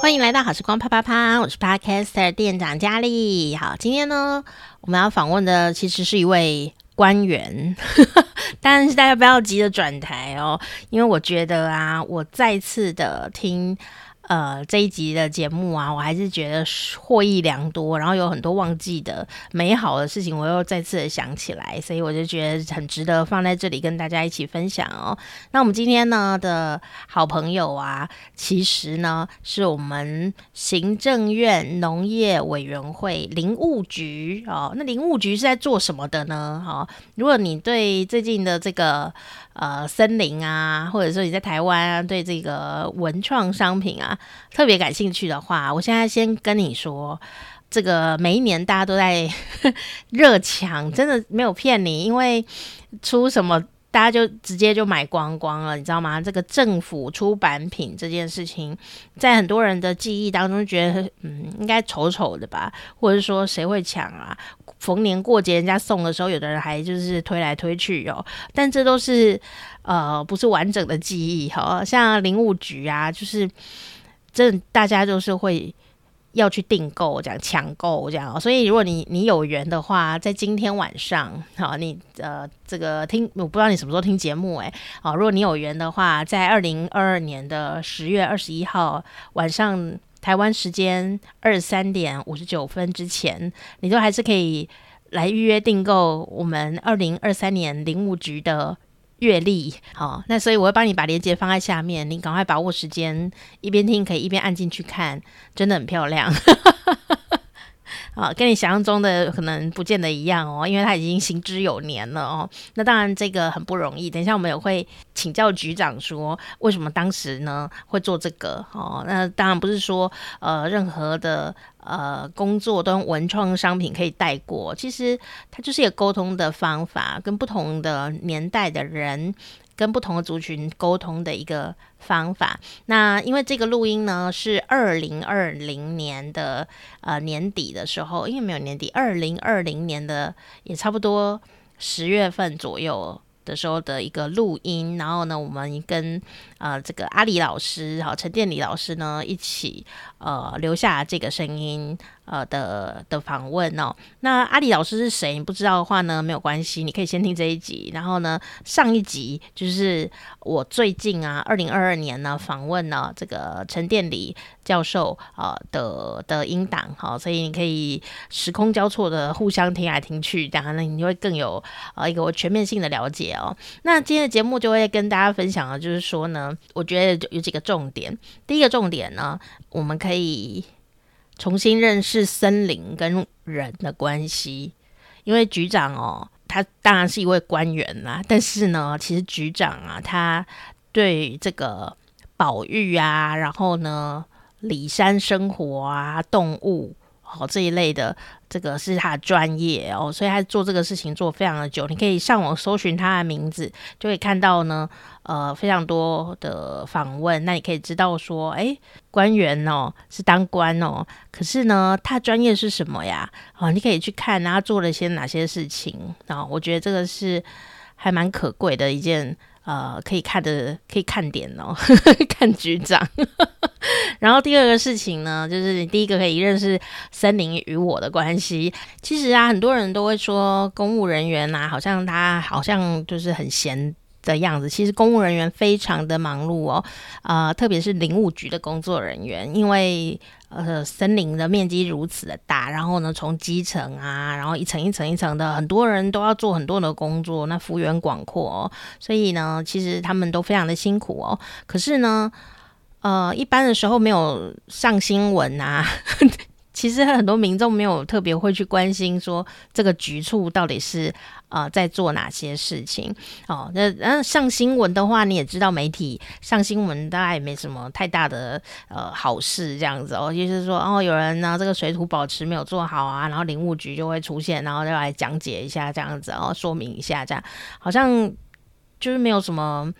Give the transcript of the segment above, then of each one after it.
欢迎来到好时光啪啪啪，我是 Podcaster 店长佳丽。好，今天呢，我们要访问的其实是一位官员，但是大家不要急着转台哦，因为我觉得啊，我再次的听。呃，这一集的节目啊，我还是觉得获益良多，然后有很多忘记的美好的事情，我又再次的想起来，所以我就觉得很值得放在这里跟大家一起分享哦。那我们今天呢的好朋友啊，其实呢是我们行政院农业委员会林务局哦。那林务局是在做什么的呢？哦，如果你对最近的这个呃森林啊，或者说你在台湾啊，对这个文创商品啊。特别感兴趣的话，我现在先跟你说，这个每一年大家都在 热抢，真的没有骗你，因为出什么大家就直接就买光光了，你知道吗？这个政府出版品这件事情，在很多人的记忆当中，觉得嗯应该丑丑的吧，或者是说谁会抢啊？逢年过节人家送的时候，有的人还就是推来推去哦，但这都是呃不是完整的记忆，好像林务局啊，就是。这大家都是会要去订购这样抢购这样，所以如果你你有缘的话，在今天晚上，好，你呃这个听我不知道你什么时候听节目诶，好，如果你有缘的话，在二零二二年的十月二十一号晚上台湾时间二十三点五十九分之前，你都还是可以来预约订购我们二零二三年零五局的。月历，好，那所以我会帮你把链接放在下面，你赶快把握时间，一边听可以一边按进去看，真的很漂亮。啊，跟你想象中的可能不见得一样哦，因为他已经行之有年了哦。那当然这个很不容易，等一下我们也会请教局长说，为什么当时呢会做这个哦。那当然不是说呃任何的呃工作都用文创商品可以带过，其实它就是一个沟通的方法，跟不同的年代的人。跟不同的族群沟通的一个方法。那因为这个录音呢是二零二零年的呃年底的时候，因为没有年底，二零二零年的也差不多十月份左右的时候的一个录音。然后呢，我们跟呃这个阿里老师好陈殿礼老师呢一起呃留下这个声音。呃的的访问哦，那阿里老师是谁？你不知道的话呢，没有关系，你可以先听这一集。然后呢，上一集就是我最近啊，二零二二年呢访问了这个陈殿礼教授啊、的的音档，好，所以你可以时空交错的互相听来听去，然后呢，你会更有呃一个我全面性的了解哦。那今天的节目就会跟大家分享的，就是说呢，我觉得有几个重点。第一个重点呢，我们可以。重新认识森林跟人的关系，因为局长哦，他当然是一位官员啦，但是呢，其实局长啊，他对这个保育啊，然后呢，里山生活啊，动物。好，这一类的，这个是他的专业哦，所以他做这个事情做非常的久。你可以上网搜寻他的名字，就可以看到呢，呃，非常多的访问。那你可以知道说，哎，官员哦，是当官哦，可是呢，他专业是什么呀？啊，你可以去看他做了些哪些事情啊？我觉得这个是还蛮可贵的一件。呃，可以看的可以看点哦，看局长。然后第二个事情呢，就是你第一个可以认识森林与我的关系。其实啊，很多人都会说公务人员啊，好像他好像就是很闲的样子。其实公务人员非常的忙碌哦，啊、特别是林务局的工作人员，因为。呃，森林的面积如此的大，然后呢，从基层啊，然后一层一层一层的，很多人都要做很多的工作，那幅员广阔哦，所以呢，其实他们都非常的辛苦哦。可是呢，呃，一般的时候没有上新闻啊。其实很多民众没有特别会去关心说这个局处到底是啊在做哪些事情哦。那那上新闻的话，你也知道媒体上新闻大概也没什么太大的呃好事这样子哦。就是说哦，有人呢这个水土保持没有做好啊，然后林务局就会出现，然后就来讲解一下这样子，然后说明一下这样，好像就是没有什么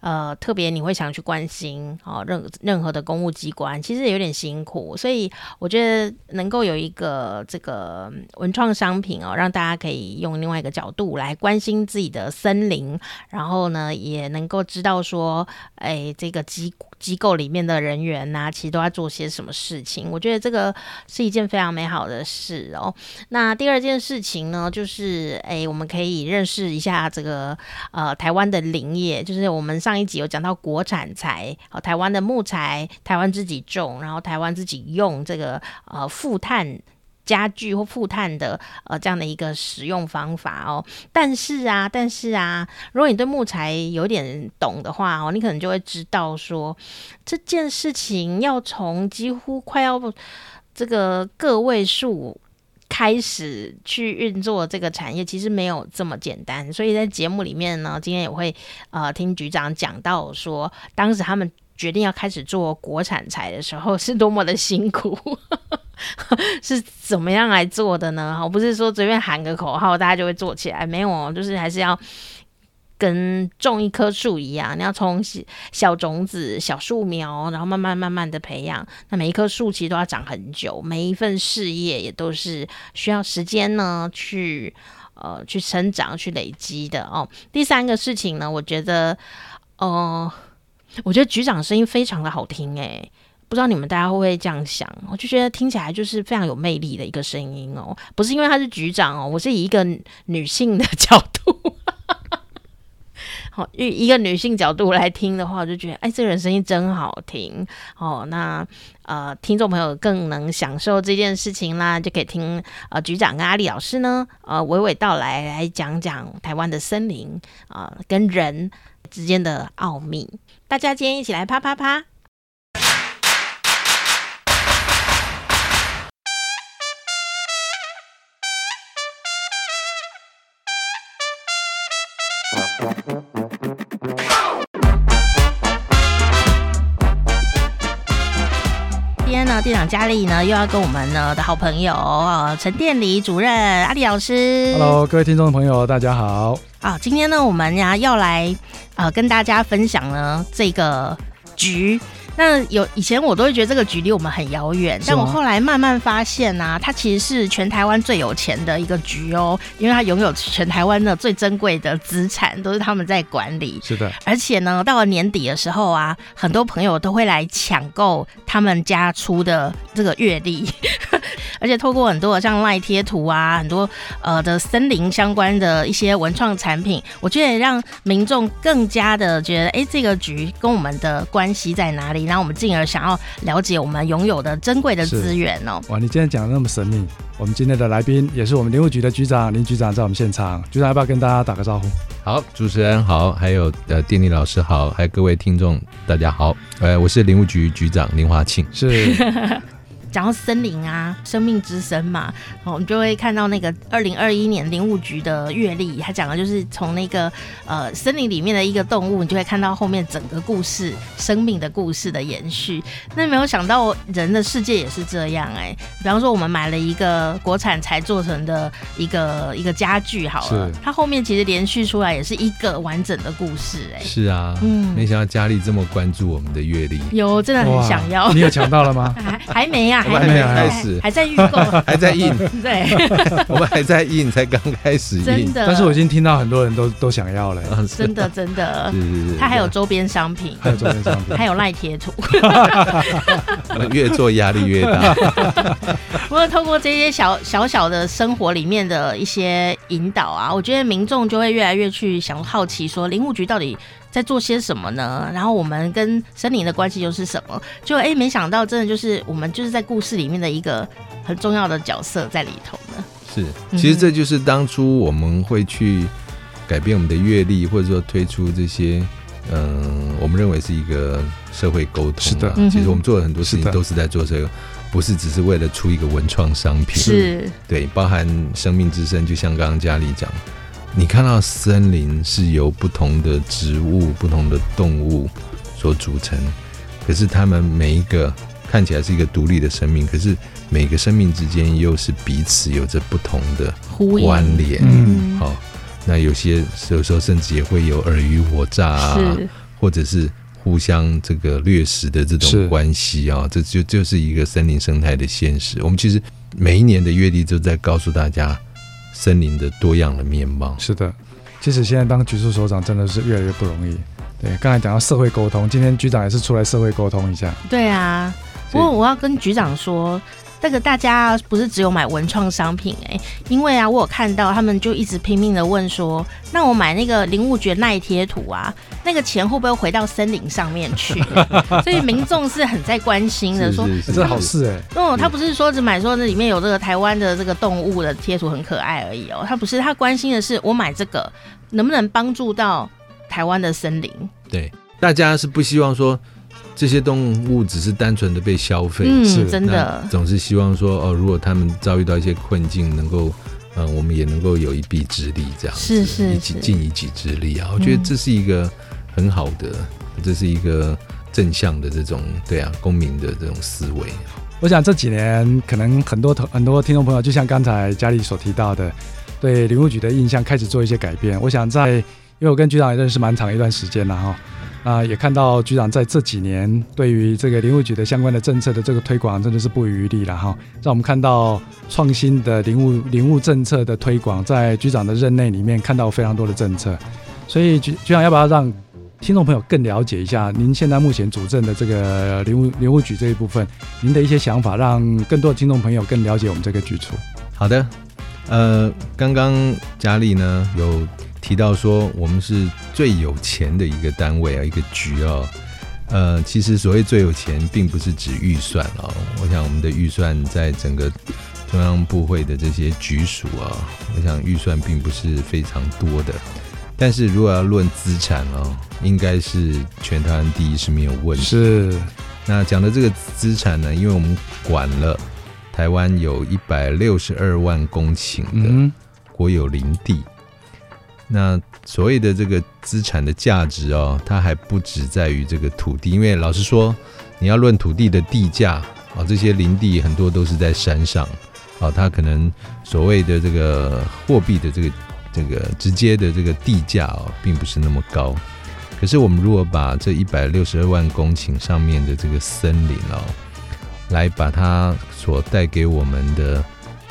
呃，特别你会想去关心哦，任任何的公务机关，其实也有点辛苦，所以我觉得能够有一个这个文创商品哦，让大家可以用另外一个角度来关心自己的森林，然后呢，也能够知道说，哎，这个机机构里面的人员呐、其实都在做些什么事情。我觉得这个是一件非常美好的事哦。那第二件事情呢，就是哎，我们可以认识一下这个呃台湾的林业，就是我们上一集有讲到国产材，哦，台湾的木材，台湾自己种，然后台湾自己用这个呃负碳。家具或负碳的呃这样的一个使用方法哦，但是啊，但是啊，如果你对木材有点懂的话哦，你可能就会知道说，这件事情要从几乎快要这个个位数开始去运作这个产业，其实没有这么简单。所以在节目里面呢，今天也会呃听局长讲到说，当时他们决定要开始做国产材的时候，是多么的辛苦。是怎么样来做的呢？我不是说随便喊个口号，大家就会做起来，没有，就是还是要跟种一棵树一样，你要从小种子、小树苗，然后慢慢慢慢的培养。那每一棵树其实都要长很久，每一份事业也都是需要时间呢，去呃去生长、去累积的哦。第三个事情呢，我觉得，呃，我觉得局长声音非常的好听，诶。不知道你们大家会不会这样想？我就觉得听起来就是非常有魅力的一个声音哦，不是因为他是局长哦，我是以一个女性的角度，好，一一个女性角度来听的话，我就觉得哎，这个人声音真好听哦。那呃，听众朋友更能享受这件事情啦，就可以听呃局长跟阿丽老师呢，呃娓娓道来来讲讲台湾的森林啊、呃、跟人之间的奥秘。大家今天一起来啪啪啪。天呢，店长佳丽呢又要跟我们呢的好朋友啊陈店里主任阿丽老师。Hello，各位听众朋友，大家好。啊，今天呢，我们呀要来呃跟大家分享呢这个局。那有以前我都会觉得这个局离我们很遥远，但我后来慢慢发现呢、啊，它其实是全台湾最有钱的一个局哦，因为它拥有全台湾的最珍贵的资产，都是他们在管理。是的，而且呢，到了年底的时候啊，很多朋友都会来抢购他们家出的这个月历，而且透过很多像赖贴图啊，很多呃的森林相关的一些文创产品，我觉得也让民众更加的觉得，哎、欸，这个局跟我们的关系在哪里？然后我们进而想要了解我们拥有的珍贵的资源哦。哇，你今天讲的那么神秘，我们今天的来宾也是我们林务局的局长林局长在我们现场，局长要不要跟大家打个招呼？好，主持人好，还有呃电力老师好，还有各位听众大家好，呃，我是林务局局长林华庆，是。讲到森林啊，生命之声嘛，我们就会看到那个二零二一年林务局的阅历，它讲的就是从那个呃森林里面的一个动物，你就会看到后面整个故事、生命的故事的延续。那没有想到人的世界也是这样哎、欸，比方说我们买了一个国产才做成的一个一个家具，好了，它后面其实连续出来也是一个完整的故事哎、欸。是啊，嗯，没想到佳丽这么关注我们的阅历，有真的很想要。你有抢到了吗？还还没呀、啊。还没有开始，还在预 购，还在印。对，我们还在印，才刚开始印。真的，但是我已经听到很多人都都想要了。真的，真的。是是是。它还有周边商品，还有周边商品，还有赖贴图。越做压力越大。不过透过这些小小小的生活里面的一些引导啊，我觉得民众就会越来越去想好奇，说林务局到底在做些什么呢？然后我们跟森林的关系又是什么？就哎、欸，没想到真的就是我们就是在故事里面的一个很重要的角色在里头呢。是，其实这就是当初我们会去改变我们的阅历，或者说推出这些，嗯、呃，我们认为是一个社会沟通。是的，其实我们做了很多事情都是在做这个，不是只是为了出一个文创商品。是，对，包含生命之声，就像刚刚佳丽讲。你看到森林是由不同的植物、不同的动物所组成，可是它们每一个看起来是一个独立的生命，可是每个生命之间又是彼此有着不同的关联。嗯，好，那有些有时候甚至也会有尔虞我诈啊，或者是互相这个掠食的这种关系啊，这就就是一个森林生态的现实。我们其实每一年的月历都在告诉大家森林的多样的面貌。是的，其实现在当局处首长真的是越来越不容易。对，刚才讲到社会沟通，今天局长也是出来社会沟通一下。对啊，不过我要跟局长说。这个大家不是只有买文创商品哎、欸，因为啊，我有看到他们就一直拼命的问说，那我买那个林务局耐贴图啊，那个钱会不会回到森林上面去？所以民众是很在关心的，说这是好事哎、欸。哦，他不是说只买说那里面有这个台湾的这个动物的贴图很可爱而已哦，他不是，他关心的是我买这个能不能帮助到台湾的森林？对，大家是不希望说。这些动物只是单纯的被消费，嗯，是真的。总是希望说，哦，如果他们遭遇到一些困境，能够，嗯、呃，我们也能够有一臂之力，这样子，是是，是一起尽一己之力啊！我觉得这是一个很好的，嗯、这是一个正向的这种，对啊，公民的这种思维。我想这几年可能很多很多听众朋友，就像刚才佳丽所提到的，对林务局的印象开始做一些改变。我想在，因为我跟局长也认识蛮长一段时间了哈。啊，也看到局长在这几年对于这个林务局的相关的政策的这个推广，真的是不遗余力了哈。让我们看到创新的林务林务政策的推广，在局长的任内里面看到非常多的政策。所以局局长要不要让听众朋友更了解一下您现在目前主政的这个林务林务局这一部分，您的一些想法，让更多的听众朋友更了解我们这个局处。好的，呃，刚刚佳丽呢有。提到说，我们是最有钱的一个单位啊，一个局啊，呃，其实所谓最有钱，并不是指预算啊。我想我们的预算在整个中央部会的这些局属啊，我想预算并不是非常多的。但是如果要论资产啊，应该是全台湾第一是没有问题。是。那讲的这个资产呢，因为我们管了台湾有一百六十二万公顷的国有林地。嗯那所谓的这个资产的价值哦，它还不止在于这个土地，因为老实说，你要论土地的地价啊，这些林地很多都是在山上啊，它可能所谓的这个货币的这个这个直接的这个地价哦，并不是那么高。可是我们如果把这一百六十二万公顷上面的这个森林哦，来把它所带给我们的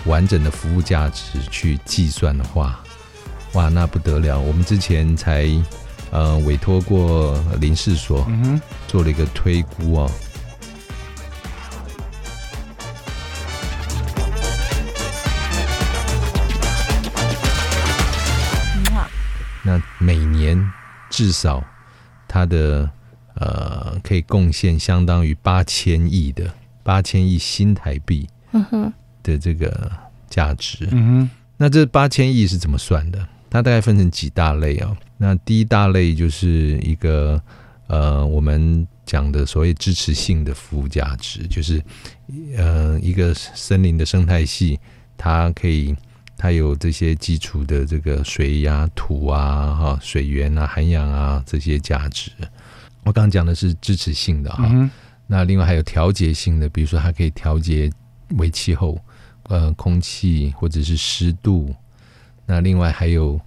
完整的服务价值去计算的话，哇，那不得了！我们之前才呃委托过林氏所，做了一个推估哦。那每年至少它的呃可以贡献相当于八千亿的八千亿新台币的这个价值。嗯哼那这八千亿是怎么算的？它大概分成几大类啊、哦？那第一大类就是一个呃，我们讲的所谓支持性的服务价值，就是呃，一个森林的生态系，它可以它有这些基础的这个水呀、土啊、哈水源啊、涵养啊这些价值。我刚刚讲的是支持性的哈、那另外还有调节性的，比如说它可以调节微气候，呃，空气或者是湿度。那另外还有，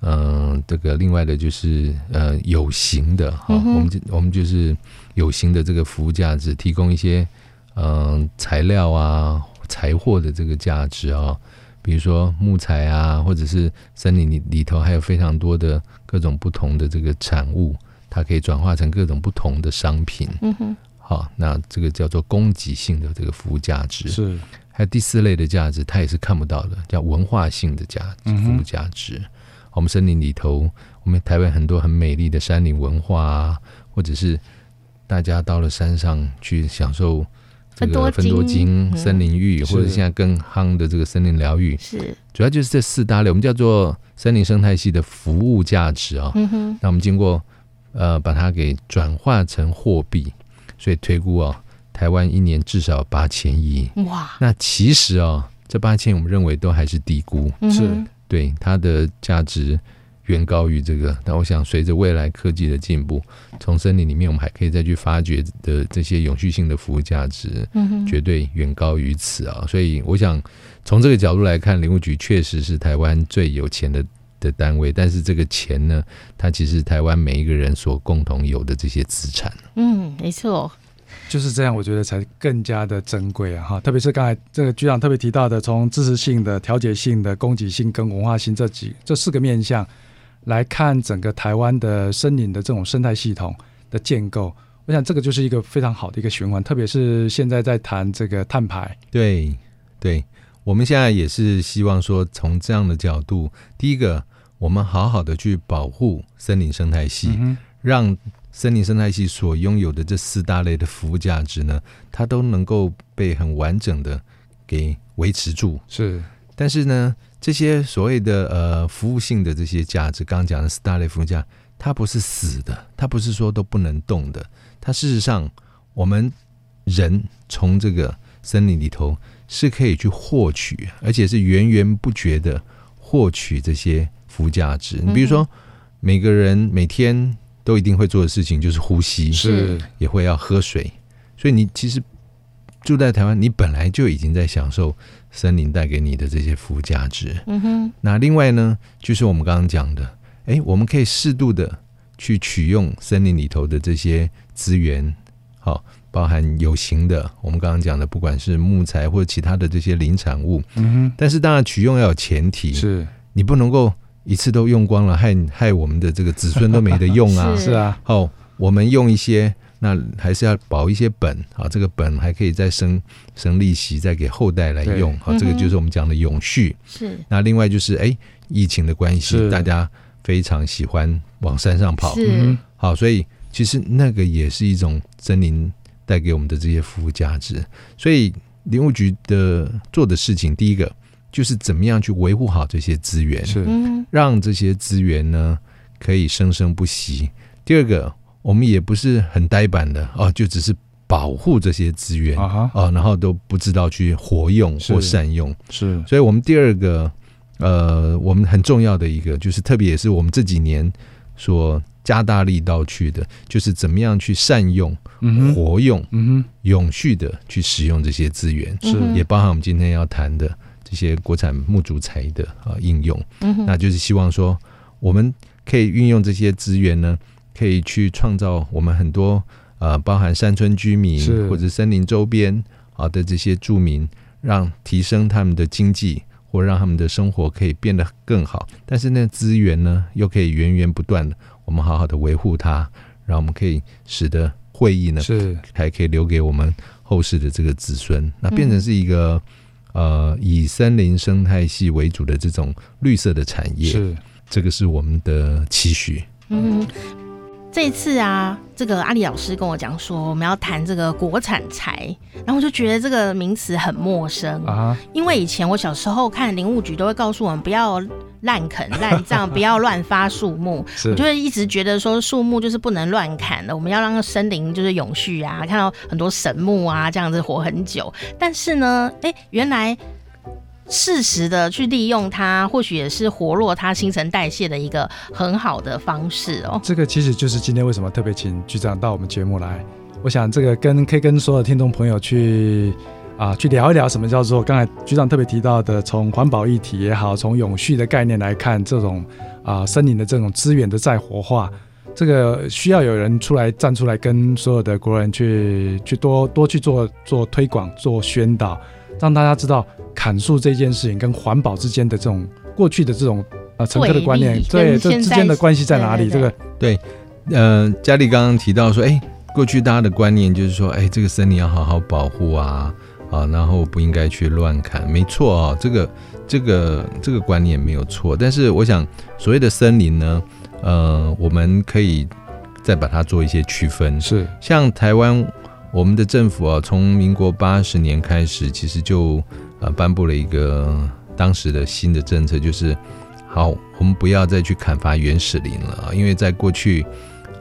嗯、呃，这个另外的就是呃有形的哈，嗯、我们就我们就是有形的这个服务价值，提供一些嗯、呃、材料啊、财货的这个价值啊，比如说木材啊，或者是森林里里头还有非常多的各种不同的这个产物，它可以转化成各种不同的商品。嗯哼，好，那这个叫做供给性的这个服务价值是。还有第四类的价值，它也是看不到的，叫文化性的价值、服务价值。嗯、我们森林里头，我们台湾很多很美丽的山林文化啊，或者是大家到了山上去享受这个芬多精、森林浴，嗯、或者现在更夯的这个森林疗愈，是主要就是这四大类，我们叫做森林生态系的服务价值啊。嗯哼，那我们经过呃把它给转化成货币，所以推估啊。台湾一年至少八千亿哇！那其实哦，这八千我们认为都还是低估，是对它的价值远高于这个。那我想随着未来科技的进步，从森林里面我们还可以再去发掘的这些永续性的服务价值，绝对远高于此啊！所以我想从这个角度来看，林务局确实是台湾最有钱的的单位，但是这个钱呢，它其实台湾每一个人所共同有的这些资产。嗯，没错，就是这样，我觉得才更加的珍贵啊！哈，特别是刚才这个局长特别提到的，从知识性的、调节性的、供给性跟文化性这几这四个面向来看，整个台湾的森林的这种生态系统的建构，我想这个就是一个非常好的一个循环。特别是现在在谈这个碳排，对对。我们现在也是希望说，从这样的角度，第一个，我们好好的去保护森林生态系，嗯、让森林生态系所拥有的这四大类的服务价值呢，它都能够被很完整的给维持住。是，但是呢，这些所谓的呃服务性的这些价值，刚刚讲的四大类服务价，它不是死的，它不是说都不能动的，它事实上，我们人从这个森林里头。是可以去获取，而且是源源不绝的获取这些服务价值。你比如说，每个人每天都一定会做的事情就是呼吸，是也会要喝水。所以你其实住在台湾，你本来就已经在享受森林带给你的这些附价值。嗯哼。那另外呢，就是我们刚刚讲的，哎，我们可以适度的去取用森林里头的这些资源，好。包含有形的，我们刚刚讲的，不管是木材或者其他的这些林产物，嗯哼。但是当然取用要有前提，是你不能够一次都用光了，害害我们的这个子孙都没得用啊。是啊，好，我们用一些，那还是要保一些本啊，这个本还可以再生生利息，再给后代来用。好，这个就是我们讲的永续。是。那另外就是，哎，疫情的关系，大家非常喜欢往山上跑。嗯。好，所以其实那个也是一种森林。带给我们的这些服务价值，所以林务局的做的事情，第一个就是怎么样去维护好这些资源，是。让这些资源呢可以生生不息。第二个，我们也不是很呆板的哦，就只是保护这些资源啊、哦，然后都不知道去活用或善用。是，所以我们第二个，呃，我们很重要的一个，就是特别也是我们这几年所加大力道去的，就是怎么样去善用。活用，嗯哼，永续的去使用这些资源，是。也包含我们今天要谈的这些国产木竹材的啊应用，嗯，那就是希望说我们可以运用这些资源呢，可以去创造我们很多呃，包含山村居民或者森林周边啊的这些住民，让提升他们的经济或让他们的生活可以变得更好，但是那资源呢又可以源源不断的，我们好好的维护它，让我们可以使得。会议呢，是。还可以留给我们后世的这个子孙，那变成是一个、嗯、呃以森林生态系为主的这种绿色的产业，是这个是我们的期许。嗯。这一次啊，这个阿里老师跟我讲说，我们要谈这个国产材，然后我就觉得这个名词很陌生啊。因为以前我小时候看林务局都会告诉我们不要滥垦滥葬，不要乱发树木，我就会一直觉得说树木就是不能乱砍的，我们要让森林就是永续啊，看到很多神木啊这样子活很久。但是呢，哎，原来。适时的去利用它，或许也是活络它新陈代谢的一个很好的方式哦。这个其实就是今天为什么特别请局长到我们节目来。我想这个跟可以跟所有听众朋友去啊去聊一聊，什么叫做刚才局长特别提到的，从环保议题也好，从永续的概念来看，这种啊森林的这种资源的再活化，这个需要有人出来站出来，跟所有的国人去去多多去做做推广、做宣导，让大家知道。砍树这件事情跟环保之间的这种过去的这种呃乘客的观念，对这之间的关系在哪里？这个对，呃，佳丽刚刚提到说，哎，过去大家的观念就是说，哎，这个森林要好好保护啊，啊，然后不应该去乱砍，没错啊，这个这个这个观念没有错。但是我想，所谓的森林呢，呃，我们可以再把它做一些区分，是像台湾我们的政府啊，从民国八十年开始，其实就呃，颁布了一个当时的新的政策，就是好，我们不要再去砍伐原始林了，因为在过去，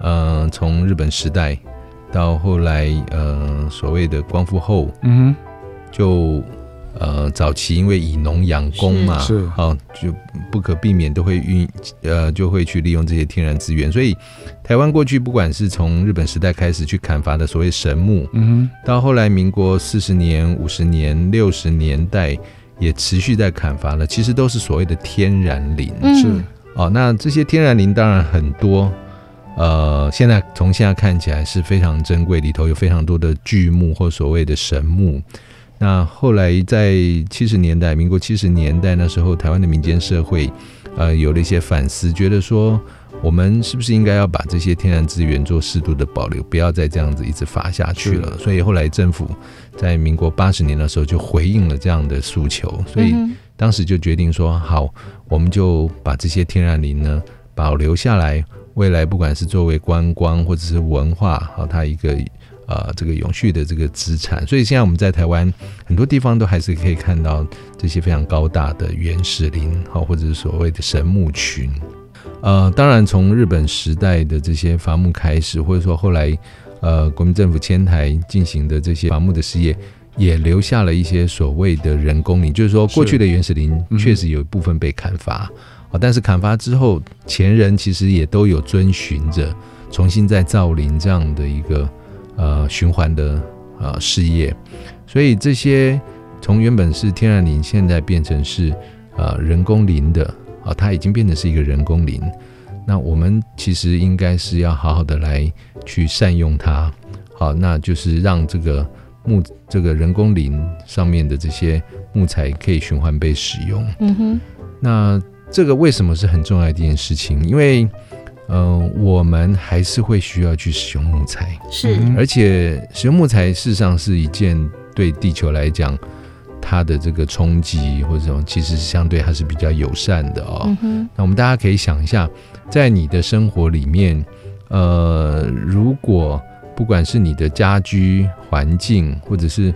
呃，从日本时代到后来，呃，所谓的光复后，嗯哼，就。呃，早期因为以农养工嘛，是，啊哦，就不可避免都会运，呃，就会去利用这些天然资源。所以，台湾过去不管是从日本时代开始去砍伐的所谓神木，嗯哼，到后来民国四十年、五十年、六十年代也持续在砍伐了，其实都是所谓的天然林，是哦，那这些天然林当然很多，呃，现在从现在看起来是非常珍贵，里头有非常多的巨木或所谓的神木。那后来在七十年代，民国七十年代那时候，台湾的民间社会，呃，有了一些反思，觉得说我们是不是应该要把这些天然资源做适度的保留，不要再这样子一直发下去了。所以后来政府在民国八十年的时候就回应了这样的诉求，所以。当时就决定说好，我们就把这些天然林呢保留下来，未来不管是作为观光或者是文化，好，它一个呃这个永续的这个资产。所以现在我们在台湾很多地方都还是可以看到这些非常高大的原始林，好，或者是所谓的神木群。呃，当然从日本时代的这些伐木开始，或者说后来呃国民政府迁台进行的这些伐木的事业。也留下了一些所谓的人工林，就是说过去的原始林确实有一部分被砍伐啊，嗯、但是砍伐之后，前人其实也都有遵循着重新再造林这样的一个呃循环的呃事业，所以这些从原本是天然林，现在变成是呃人工林的啊，它已经变成是一个人工林，那我们其实应该是要好好的来去善用它，好，那就是让这个。木这个人工林上面的这些木材可以循环被使用。嗯哼，那这个为什么是很重要的一件事情？因为，嗯、呃，我们还是会需要去使用木材，是，而且使用木材事实上是一件对地球来讲，它的这个冲击或者什么，其实是相对还是比较友善的哦。嗯，那我们大家可以想一下，在你的生活里面，呃，如果不管是你的家居环境，或者是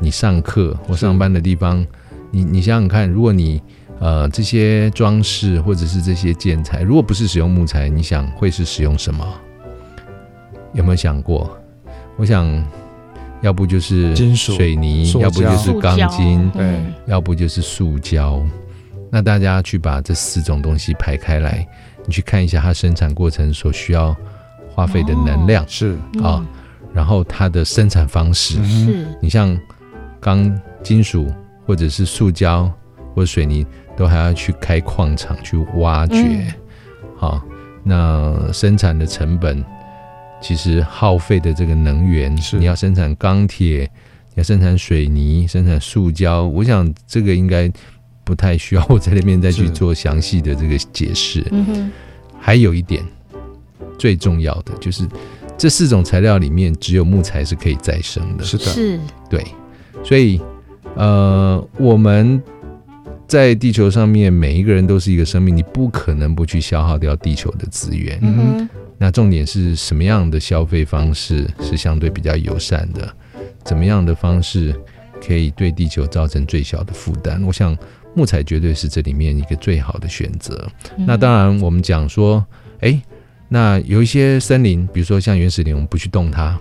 你上课或上班的地方，你你想想看，如果你呃这些装饰或者是这些建材，如果不是使用木材，你想会是使用什么？有没有想过？我想，要不就是金属水泥，要不就是钢筋，对，要不就是塑胶。那大家去把这四种东西排开来，你去看一下它生产过程所需要。花费的能量是啊，然后它的生产方式是，你像钢、金属或者是塑胶或者水泥，都还要去开矿场去挖掘，好，那生产的成本其实耗费的这个能源，是你要生产钢铁，要生产水泥，生产塑胶，我想这个应该不太需要我在那边再去做详细的这个解释。嗯哼，还有一点。最重要的就是这四种材料里面，只有木材是可以再生的。是的，是，对，所以呃，我们在地球上面每一个人都是一个生命，你不可能不去消耗掉地球的资源。那重点是什么样的消费方式是相对比较友善的？怎么样的方式可以对地球造成最小的负担？我想木材绝对是这里面一个最好的选择。嗯、那当然，我们讲说，哎。那有一些森林，比如说像原始林，我们不去动它。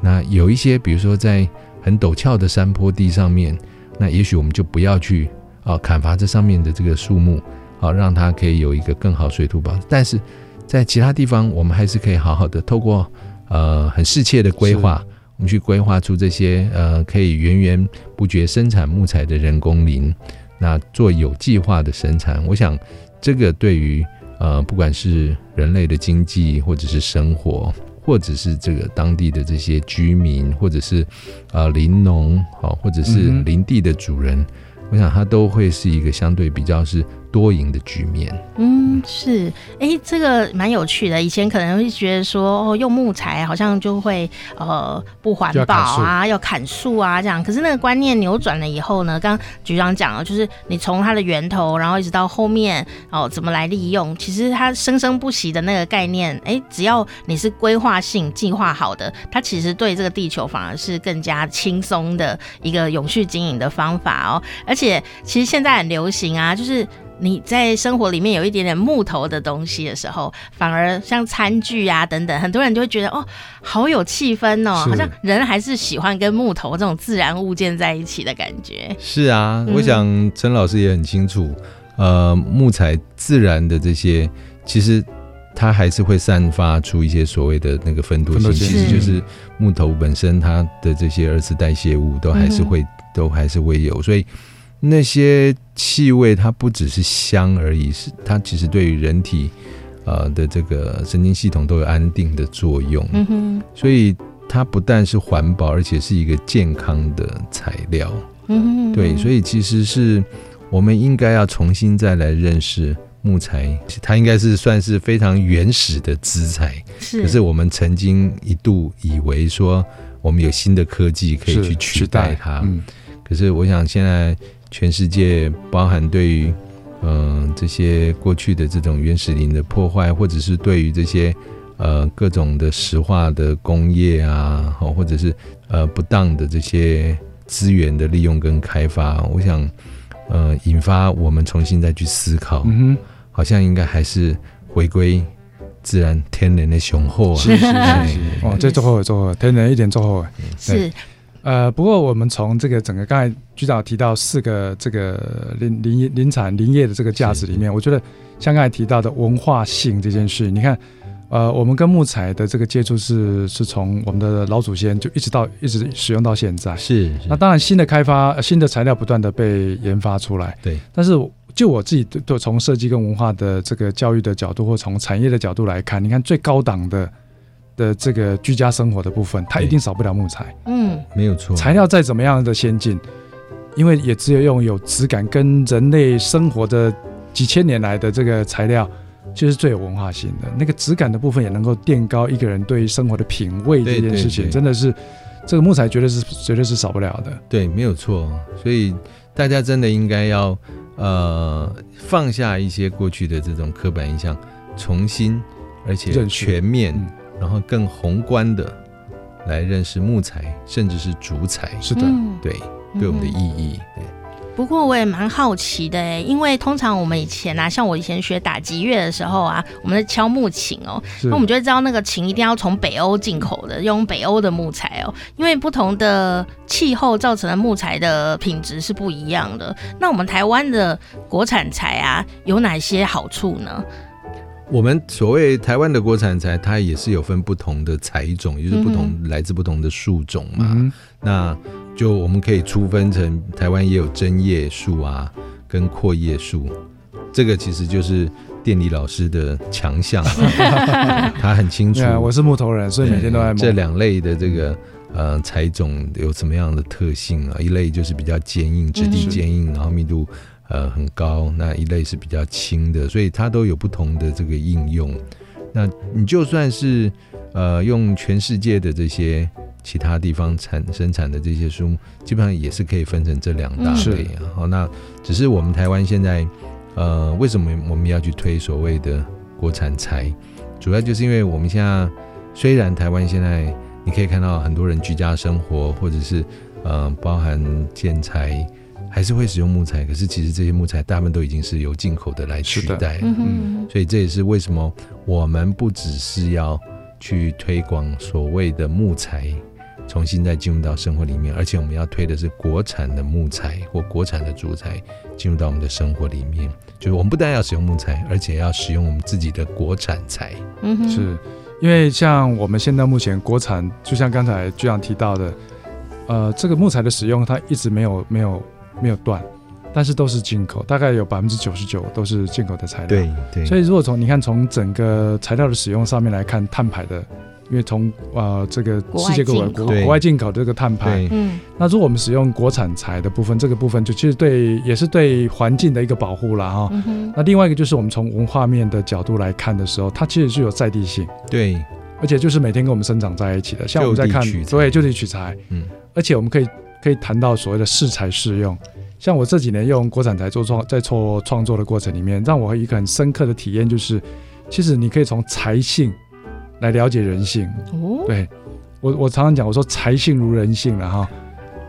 那有一些，比如说在很陡峭的山坡地上面，那也许我们就不要去啊砍伐这上面的这个树木，啊，让它可以有一个更好水土保持。但是在其他地方，我们还是可以好好的透过呃很适切的规划，我们去规划出这些呃可以源源不绝生产木材的人工林，那做有计划的生产。我想这个对于。呃，不管是人类的经济，或者是生活，或者是这个当地的这些居民，或者是呃林农，好，或者是林地的主人，嗯、我想它都会是一个相对比较是。多赢的局面，嗯，是，哎、欸，这个蛮有趣的。以前可能会觉得说，哦，用木材好像就会呃不环保啊，要砍树啊这样。可是那个观念扭转了以后呢，刚刚局长讲了，就是你从它的源头，然后一直到后面哦，怎么来利用，其实它生生不息的那个概念，哎、欸，只要你是规划性计划好的，它其实对这个地球反而是更加轻松的一个永续经营的方法哦。而且其实现在很流行啊，就是。你在生活里面有一点点木头的东西的时候，反而像餐具啊等等，很多人就会觉得哦，好有气氛哦，好像人还是喜欢跟木头这种自然物件在一起的感觉。是啊，我想陈老师也很清楚，呃，木材自然的这些，其实它还是会散发出一些所谓的那个分多精，其实就是木头本身它的这些二次代谢物都还是会、嗯、都还是会有，所以。那些气味它不只是香而已，是它其实对于人体呃的这个神经系统都有安定的作用。嗯哼，所以它不但是环保，而且是一个健康的材料。嗯哼，对，所以其实是我们应该要重新再来认识。木材，它应该是算是非常原始的资材，是。可是我们曾经一度以为说，我们有新的科技可以去取代它。嗯。可是我想，现在全世界，包含对于嗯、呃、这些过去的这种原始林的破坏，或者是对于这些呃各种的石化的工业啊，或者是呃不当的这些资源的利用跟开发，我想呃引发我们重新再去思考。嗯哼。好像应该还是回归自然天然的雄厚啊！是是是，是 哦，这做好做好，天然一点做好。是，呃，不过我们从这个整个刚才局长提到四个这个林林林产林业的这个价值里面，我觉得像刚才提到的文化性这件事，你看，呃，我们跟木材的这个接触是是从我们的老祖先就一直到一直使用到现在。是，是那当然新的开发新的材料不断的被研发出来。对，但是。就我自己都从设计跟文化的这个教育的角度，或从产业的角度来看，你看最高档的的这个居家生活的部分，它一定少不了木材。嗯，没有错。材料再怎么样的先进，因为也只有用有质感跟人类生活的几千年来的这个材料，就是最有文化性的。那个质感的部分也能够垫高一个人对生活的品味这件事情，真的是这个木材绝对是绝对是少不了的。对，没有错。所以大家真的应该要。呃，放下一些过去的这种刻板印象，重新而且全面，嗯、然后更宏观的来认识木材，甚至是竹材。是的，对，对我们的意义。对。不过我也蛮好奇的哎，因为通常我们以前啊，像我以前学打击乐的时候啊，我们在敲木琴哦，那我们就会知道那个琴一定要从北欧进口的，用北欧的木材哦，因为不同的气候造成的木材的品质是不一样的。那我们台湾的国产材啊，有哪些好处呢？我们所谓台湾的国产材，它也是有分不同的材种，也就是不同、嗯、来自不同的树种嘛。嗯、那就我们可以粗分成台湾也有针叶树啊，跟阔叶树，这个其实就是电力老师的强项，他很清楚。我是木头人，所以每天都在摸。这两类的这个呃材种有什么样的特性啊？一类就是比较坚硬，质地坚硬，然后密度呃很高；那一类是比较轻的，所以它都有不同的这个应用。那你就算是呃用全世界的这些。其他地方产生产的这些树木，基本上也是可以分成这两大类。好，那只是我们台湾现在，呃，为什么我们要去推所谓的国产材？主要就是因为我们现在虽然台湾现在你可以看到很多人居家生活，或者是呃包含建材，还是会使用木材，可是其实这些木材大部分都已经是由进口的来取代。嗯，所以这也是为什么我们不只是要去推广所谓的木材。重新再进入到生活里面，而且我们要推的是国产的木材或国产的竹材进入到我们的生活里面。就是我们不但要使用木材，而且要使用我们自己的国产材。嗯哼，是因为像我们现在目前国产，就像刚才局长提到的，呃，这个木材的使用它一直没有没有没有断，但是都是进口，大概有百分之九十九都是进口的材料。对对。所以如果从你看从整个材料的使用上面来看，碳排的。因为从呃这个世界各国国国外进口这个碳排，嗯，那如果我们使用国产材的部分，这个部分就其实对也是对环境的一个保护了哈。嗯、那另外一个就是我们从文化面的角度来看的时候，它其实具有在地性，对，而且就是每天跟我们生长在一起的。像我们在看，对，就地取材，嗯，而且我们可以可以谈到所谓的适才适用。像我这几年用国产材做创在做创作的过程里面，让我一个很深刻的体验就是，其实你可以从才性。来了解人性，哦，对我我常常讲，我说才性如人性了哈。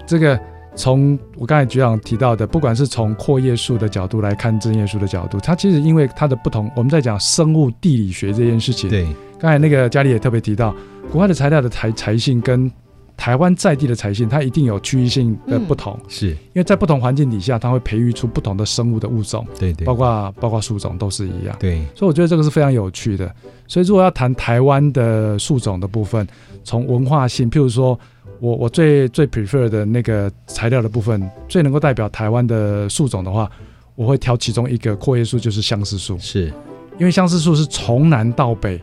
这个从我刚才局长提到的，不管是从阔叶树的角度来看针叶树的角度，它其实因为它的不同，我们在讲生物地理学这件事情。对，刚才那个佳丽也特别提到，国外的材料的材材性跟。台湾在地的材性，它一定有区域性的不同，嗯、是。因为在不同环境底下，它会培育出不同的生物的物种，对对，包括包括树种都是一样，对，所以我觉得这个是非常有趣的。所以如果要谈台湾的树种的部分，从文化性，譬如说我我最最 prefer 的那个材料的部分，最能够代表台湾的树种的话，我会挑其中一个阔叶树，就是相思树。是，因为相思树是从南到北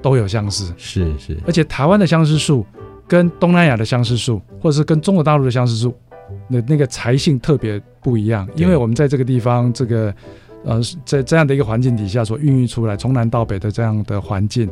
都有相思。是是，而且台湾的相思树跟东南亚的相思树，或者是跟中国大陆的相思树，那那个材性特别不一样。因为我们在这个地方，这个呃，在这样的一个环境底下所孕育出来，从南到北的这样的环境。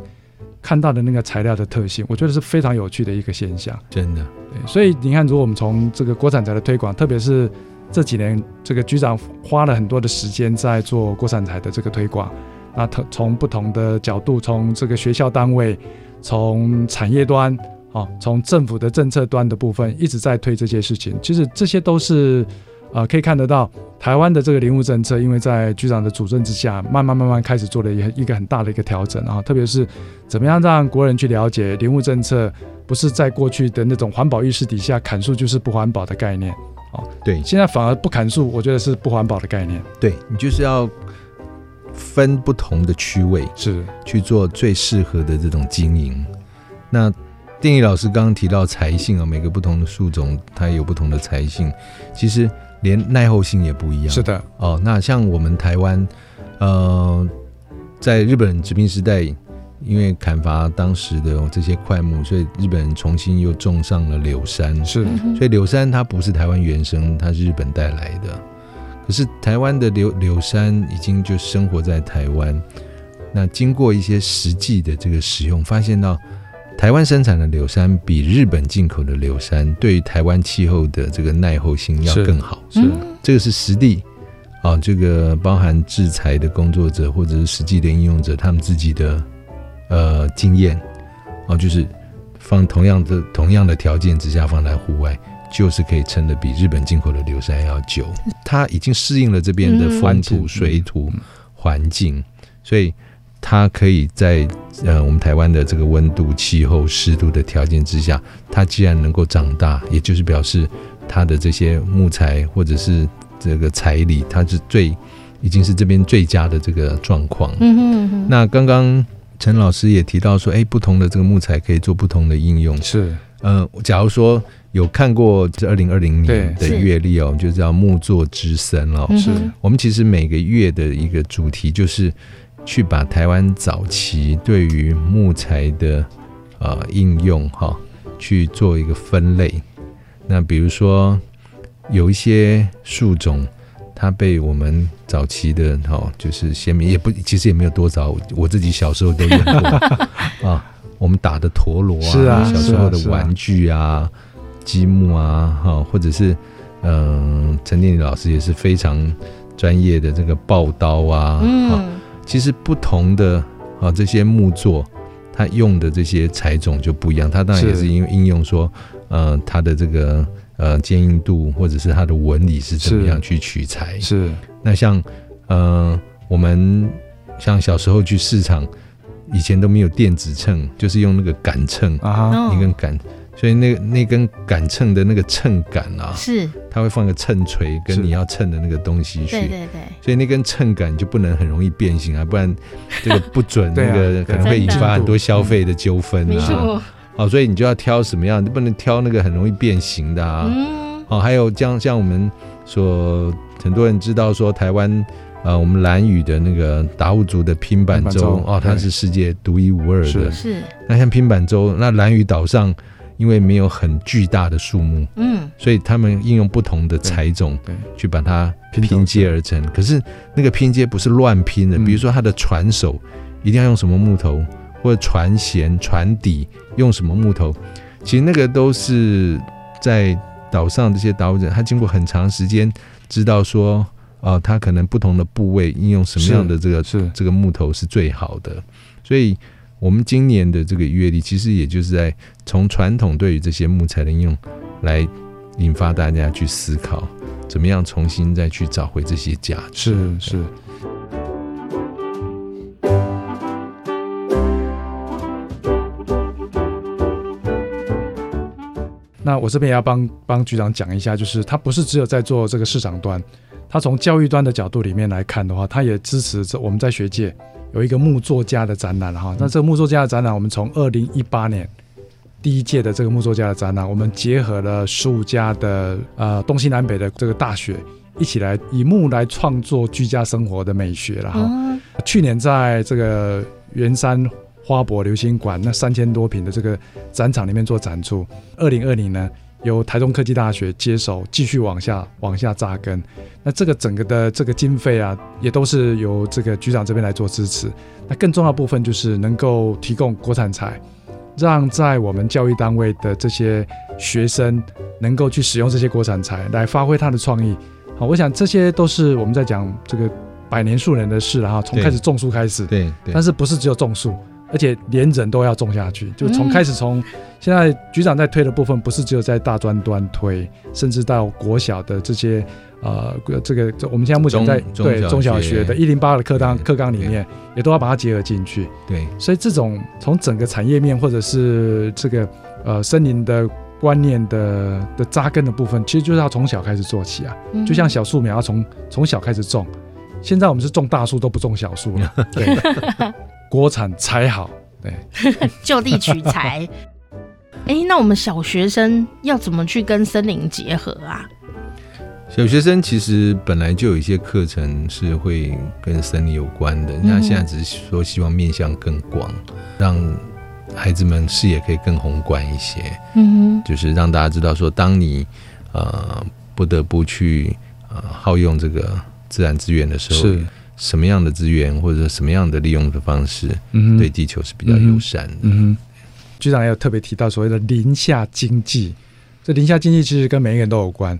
看到的那个材料的特性，我觉得是非常有趣的一个现象。真的，对，所以你看，如果我们从这个国产材的推广，特别是这几年，这个局长花了很多的时间在做国产材的这个推广，那从不同的角度，从这个学校单位，从产业端，啊，从政府的政策端的部分，一直在推这些事情。其实这些都是。啊、呃，可以看得到台湾的这个林务政策，因为在局长的主政之下，慢慢慢慢开始做了一一个很大的一个调整啊。特别是怎么样让国人去了解林务政策，不是在过去的那种环保意识底下砍树就是不环保的概念啊。对，现在反而不砍树，我觉得是不环保的概念。对，你就是要分不同的区位，是去做最适合的这种经营。那定义老师刚刚提到材性啊，每个不同的树种它有不同的材性，其实。连耐候性也不一样。是的，哦，那像我们台湾，呃，在日本殖民时代，因为砍伐当时的这些块木，所以日本人重新又种上了柳杉。是，所以柳杉它不是台湾原生，它是日本带来的。可是台湾的柳柳杉已经就生活在台湾，那经过一些实际的这个使用，发现到。台湾生产的柳杉比日本进口的柳杉对于台湾气候的这个耐候性要更好，是，是这个是实地啊，这个包含制裁的工作者或者是实际的应用者他们自己的呃经验啊，就是放同样的同样的条件之下放在户外，就是可以撑得比日本进口的柳杉要久，它已经适应了这边的风土水土环境，所以。它可以在呃我们台湾的这个温度、气候、湿度的条件之下，它既然能够长大，也就是表示它的这些木材或者是这个彩礼，它是最已经是这边最佳的这个状况。嗯哼嗯哼。那刚刚陈老师也提到说，哎，不同的这个木材可以做不同的应用。是。呃，假如说有看过这二零二零年的月历哦，就叫木作之森哦。是。我们其实每个月的一个主题就是。去把台湾早期对于木材的呃应用哈，去做一个分类。那比如说有一些树种，它被我们早期的哈，就是先民也不其实也没有多早，我自己小时候都用过 啊。我们打的陀螺啊，小时候的玩具啊，积木啊，哈，或者是嗯，陈定理老师也是非常专业的这个刨刀啊，嗯。其实不同的啊，这些木作，它用的这些材种就不一样。它当然也是因为应用说，呃，它的这个呃坚硬度或者是它的纹理是怎么样去取材。是。那像呃，我们像小时候去市场，以前都没有电子秤，就是用那个杆秤啊，一根杆。所以那那根杆秤的那个秤杆啊，是它会放个秤锤跟你要称的那个东西去，对对对。所以那根秤杆就不能很容易变形啊，不然这个不准 那个可能会引发很多消费的纠纷啊。哦，所以你就要挑什么样，你不能挑那个很容易变形的啊。嗯。好，还有像像我们说很多人知道说台湾呃我们兰屿的那个达悟族的拼板舟哦，它是世界独一无二的。是。那像拼板舟，那蓝屿岛上。因为没有很巨大的树木，嗯，所以他们应用不同的材种，去把它拼接而成。可是那个拼接不是乱拼的，比如说它的船首一定要用什么木头，或者船舷、船底用什么木头，其实那个都是在岛上这些岛人，他经过很长时间知道说，哦，他可能不同的部位应用什么样的这个是。这个木头是最好的，所以。我们今年的这个月历，其实也就是在从传统对于这些木材的应用，来引发大家去思考，怎么样重新再去找回这些价值。是是。那我这边也要帮帮局长讲一下，就是他不是只有在做这个市场端，他从教育端的角度里面来看的话，他也支持这我们在学界。有一个木作家的展览哈，那这个木作家的展览，我们从二零一八年第一届的这个木作家的展览，我们结合了十五家的呃东西南北的这个大学，一起来以木来创作居家生活的美学了哈。嗯、去年在这个圆山花博流星馆那三千多平的这个展场里面做展出，二零二零呢，由台中科技大学接手，继续往下往下扎根。那这个整个的这个经费啊，也都是由这个局长这边来做支持。那更重要的部分就是能够提供国产材，让在我们教育单位的这些学生能够去使用这些国产材来发挥他的创意。好，我想这些都是我们在讲这个百年树人的事了哈。从开始种树开始，对，对，对，但是不是只有种树。而且连人都要种下去，就从开始从现在局长在推的部分，不是只有在大专端推，甚至到国小的这些呃，这个我们现在目前在对中小学的一零八的课纲课纲里面，也都要把它结合进去。对，所以这种从整个产业面或者是这个呃森林的观念的的扎根的部分，其实就是要从小开始做起啊。就像小树苗要从从小开始种，现在我们是种大树都不种小树了。对。国产才好，对，就地取材。哎、欸，那我们小学生要怎么去跟森林结合啊？小学生其实本来就有一些课程是会跟森林有关的，那、嗯、现在只是说希望面向更广，让孩子们视野可以更宏观一些。嗯哼，就是让大家知道说，当你呃不得不去呃耗用这个自然资源的时候，是。什么样的资源或者什么样的利用的方式，嗯，对地球是比较友善的。嗯，局长也有特别提到所谓的林下经济，这林下经济其实跟每一个人都有关。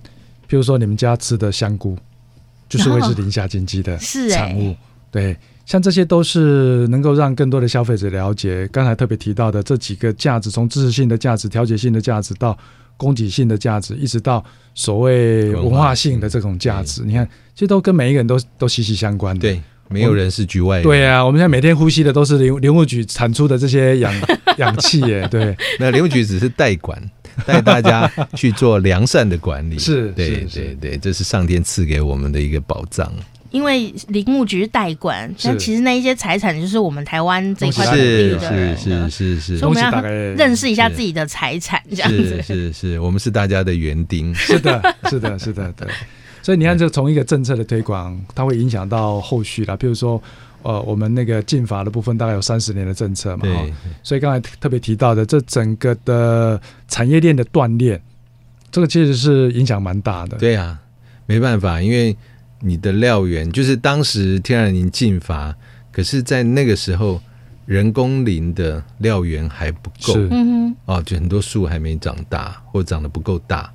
譬如说，你们家吃的香菇，就是会是林下经济的 产物。对，像这些都是能够让更多的消费者了解。刚才特别提到的这几个价值，从知识性的价值、调节性的价值到供给性的价值，一直到所谓文化性的这种价值，你看，其实都跟每一个人都都息息相关的。对，没有人是局外人。对啊，我们现在每天呼吸的都是林林务局产出的这些氧 氧气耶。对，那林务局只是代管，带大家去做良善的管理。是，对对对，对，这是上天赐给我们的一个宝藏。因为林务局代管，但其实那一些财产就是我们台湾这块土地的人，是是是是，所以我们要认识一下自己的财产，这样子。是是是，我们是大家的园丁。是的，是的，是的，对。所以你看，就从一个政策的推广，它会影响到后续啦。比如说，呃，我们那个禁法的部分，大概有三十年的政策嘛，哈。所以刚才特别提到的，这整个的产业链的断裂，这个其实是影响蛮大的。对啊，没办法，因为。你的料源就是当时天然林禁伐，可是，在那个时候，人工林的料源还不够，嗯哦，就很多树还没长大，或长得不够大，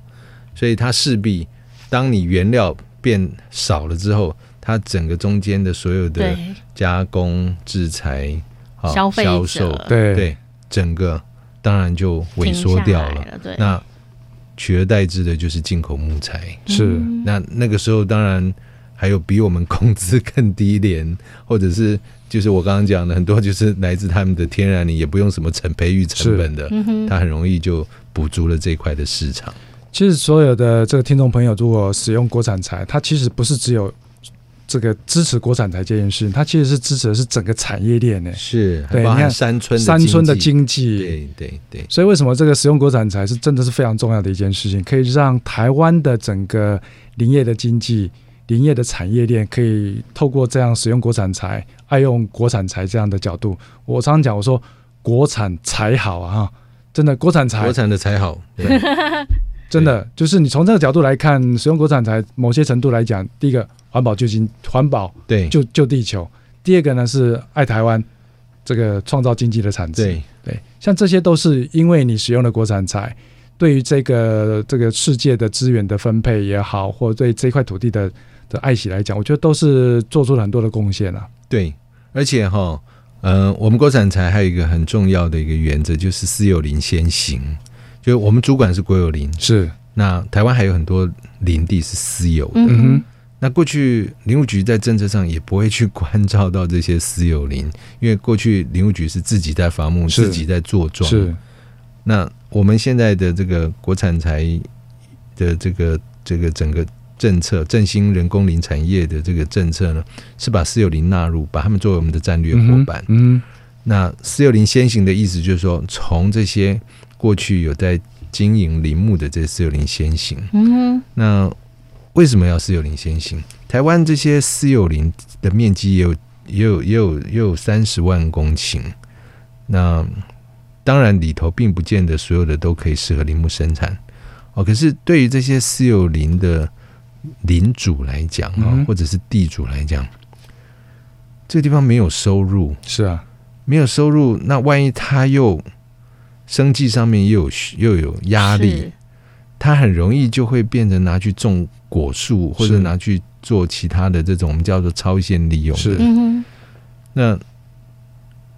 所以它势必，当你原料变少了之后，它整个中间的所有的加工、制材、消费、销售，对。对，整个当然就萎缩掉了。了对，那取而代之的就是进口木材，是那那个时候当然。还有比我们工资更低廉，或者是就是我刚刚讲的很多，就是来自他们的天然林，也不用什么成培育成本的，它很容易就补足了这一块的市场。其实所有的这个听众朋友，如果使用国产材，它其实不是只有这个支持国产材这件事，它其实是支持的是整个产业链呢。是，对，你看山村山村的经济，对对对。所以为什么这个使用国产材是真的是非常重要的一件事情，可以让台湾的整个林业的经济。林业的产业链可以透过这样使用国产材、爱用国产材这样的角度，我常常讲，我说国产材好啊，真的国产材，国产的才好，对。真的就是你从这个角度来看，使用国产材，某些程度来讲，第一个环保救经，环保对。救救地球；第二个呢是爱台湾，这个创造经济的产值，对。对，像这些都是因为你使用了国产材，对于这个这个世界的资源的分配也好，或者对这块土地的。的爱惜来讲，我觉得都是做出了很多的贡献了。对，而且哈，嗯、呃，我们国产材还有一个很重要的一个原则，就是私有林先行。就我们主管是国有林，是那台湾还有很多林地是私有的。嗯哼，那过去林务局在政策上也不会去关照到这些私有林，因为过去林务局是自己在伐木，自己在做庄。是，那我们现在的这个国产材的这个这个整个。政策振兴人工林产业的这个政策呢，是把四六零纳入，把他们作为我们的战略伙伴。嗯，那四六零先行的意思就是说，从这些过去有在经营林木的这四六零先行。嗯哼，那为什么要四六零先行？台湾这些私有林的面积也有也有也有也有三十万公顷。那当然里头并不见得所有的都可以适合林木生产哦。可是对于这些私有林的林主来讲啊，或者是地主来讲，这个地方没有收入，是啊。没有收入，那万一他又生计上面又有又有压力，他很容易就会变成拿去种果树，或者拿去做其他的这种我们叫做超限利用的。是，那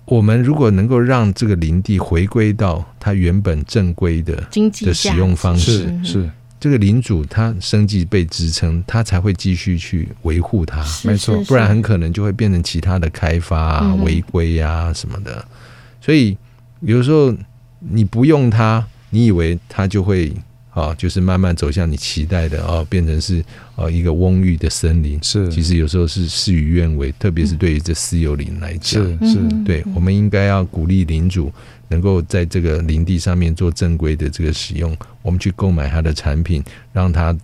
我们如果能够让这个林地回归到它原本正规的经济的使用方式，是。这个领主他生计被支撑，他才会继续去维护它，没错，不然很可能就会变成其他的开发啊、违规啊什么的。所以有时候你不用它，你以为它就会啊，就是慢慢走向你期待的哦，变成是呃一个翁郁的森林。是，其实有时候是事与愿违，特别是对于这私有林来讲，是是，对，我们应该要鼓励领主。能够在这个林地上面做正规的这个使用，我们去购买它的产品，让它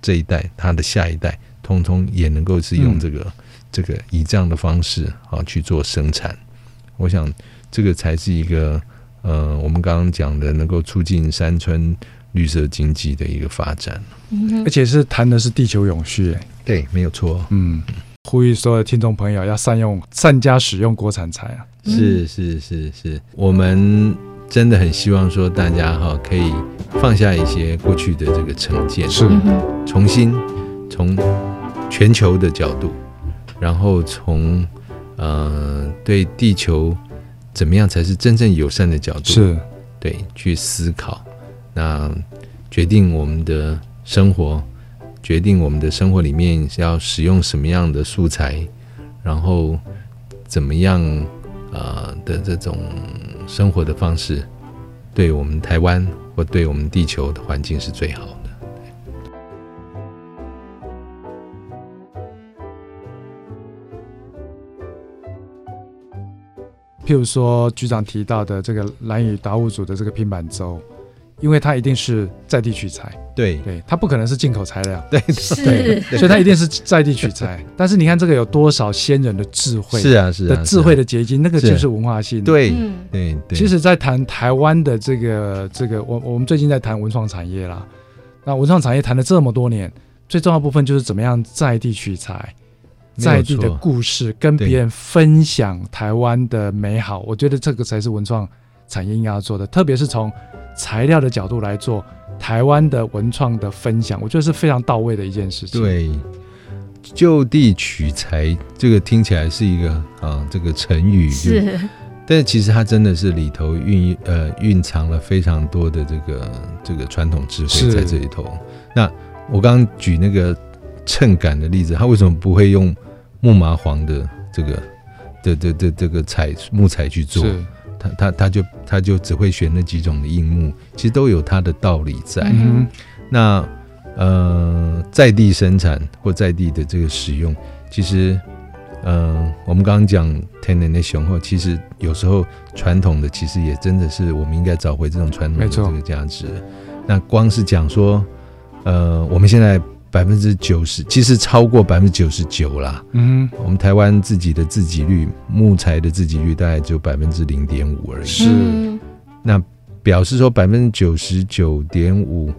这一代、它的下一代，通通也能够是用这个、嗯、这个以这样的方式啊去做生产。我想这个才是一个呃，我们刚刚讲的能够促进山村绿色经济的一个发展。嗯，而且是谈的是地球永续，对，没有错。嗯，呼吁所有的听众朋友要善用、善加使用国产材啊。是是是是，我们真的很希望说大家哈可以放下一些过去的这个成见，是。重新从全球的角度，然后从呃对地球怎么样才是真正友善的角度，是。对去思考，那决定我们的生活，决定我们的生活里面要使用什么样的素材，然后怎么样。呃的这种生活的方式，对我们台湾或对我们地球的环境是最好的。譬如说局长提到的这个兰屿达悟族的这个平板舟。因为它一定是在地取材，对对，它不可能是进口材料，对是对，所以它一定是在地取材。但是你看这个有多少先人的智慧，是啊是啊，的智慧的结晶，那个就是文化性。对对对。其实，在谈台湾的这个这个，我我们最近在谈文创产业啦。那文创产业谈了这么多年，最重要部分就是怎么样在地取材，在地的故事，跟别人分享台湾的美好。我觉得这个才是文创产业应该要做的，特别是从。材料的角度来做台湾的文创的分享，我觉得是非常到位的一件事情。对，就地取材，这个听起来是一个啊，这个成语是，但是其实它真的是里头蕴呃蕴藏了非常多的这个这个传统智慧在这里头。那我刚刚举那个秤杆的例子，它为什么不会用木麻黄的这个的的的这个材木材去做？他他他就他就只会选那几种的硬木，其实都有它的道理在。嗯、那呃，在地生产或在地的这个使用，其实呃，我们刚刚讲天然的雄厚，其实有时候传统的其实也真的是我们应该找回这种传统的这个价值。那光是讲说，呃，我们现在。百分之九十，其实超过百分之九十九啦。嗯，我们台湾自己的自给率，木材的自给率大概只有百分之零点五而已。是，那表示说百分之九十九点五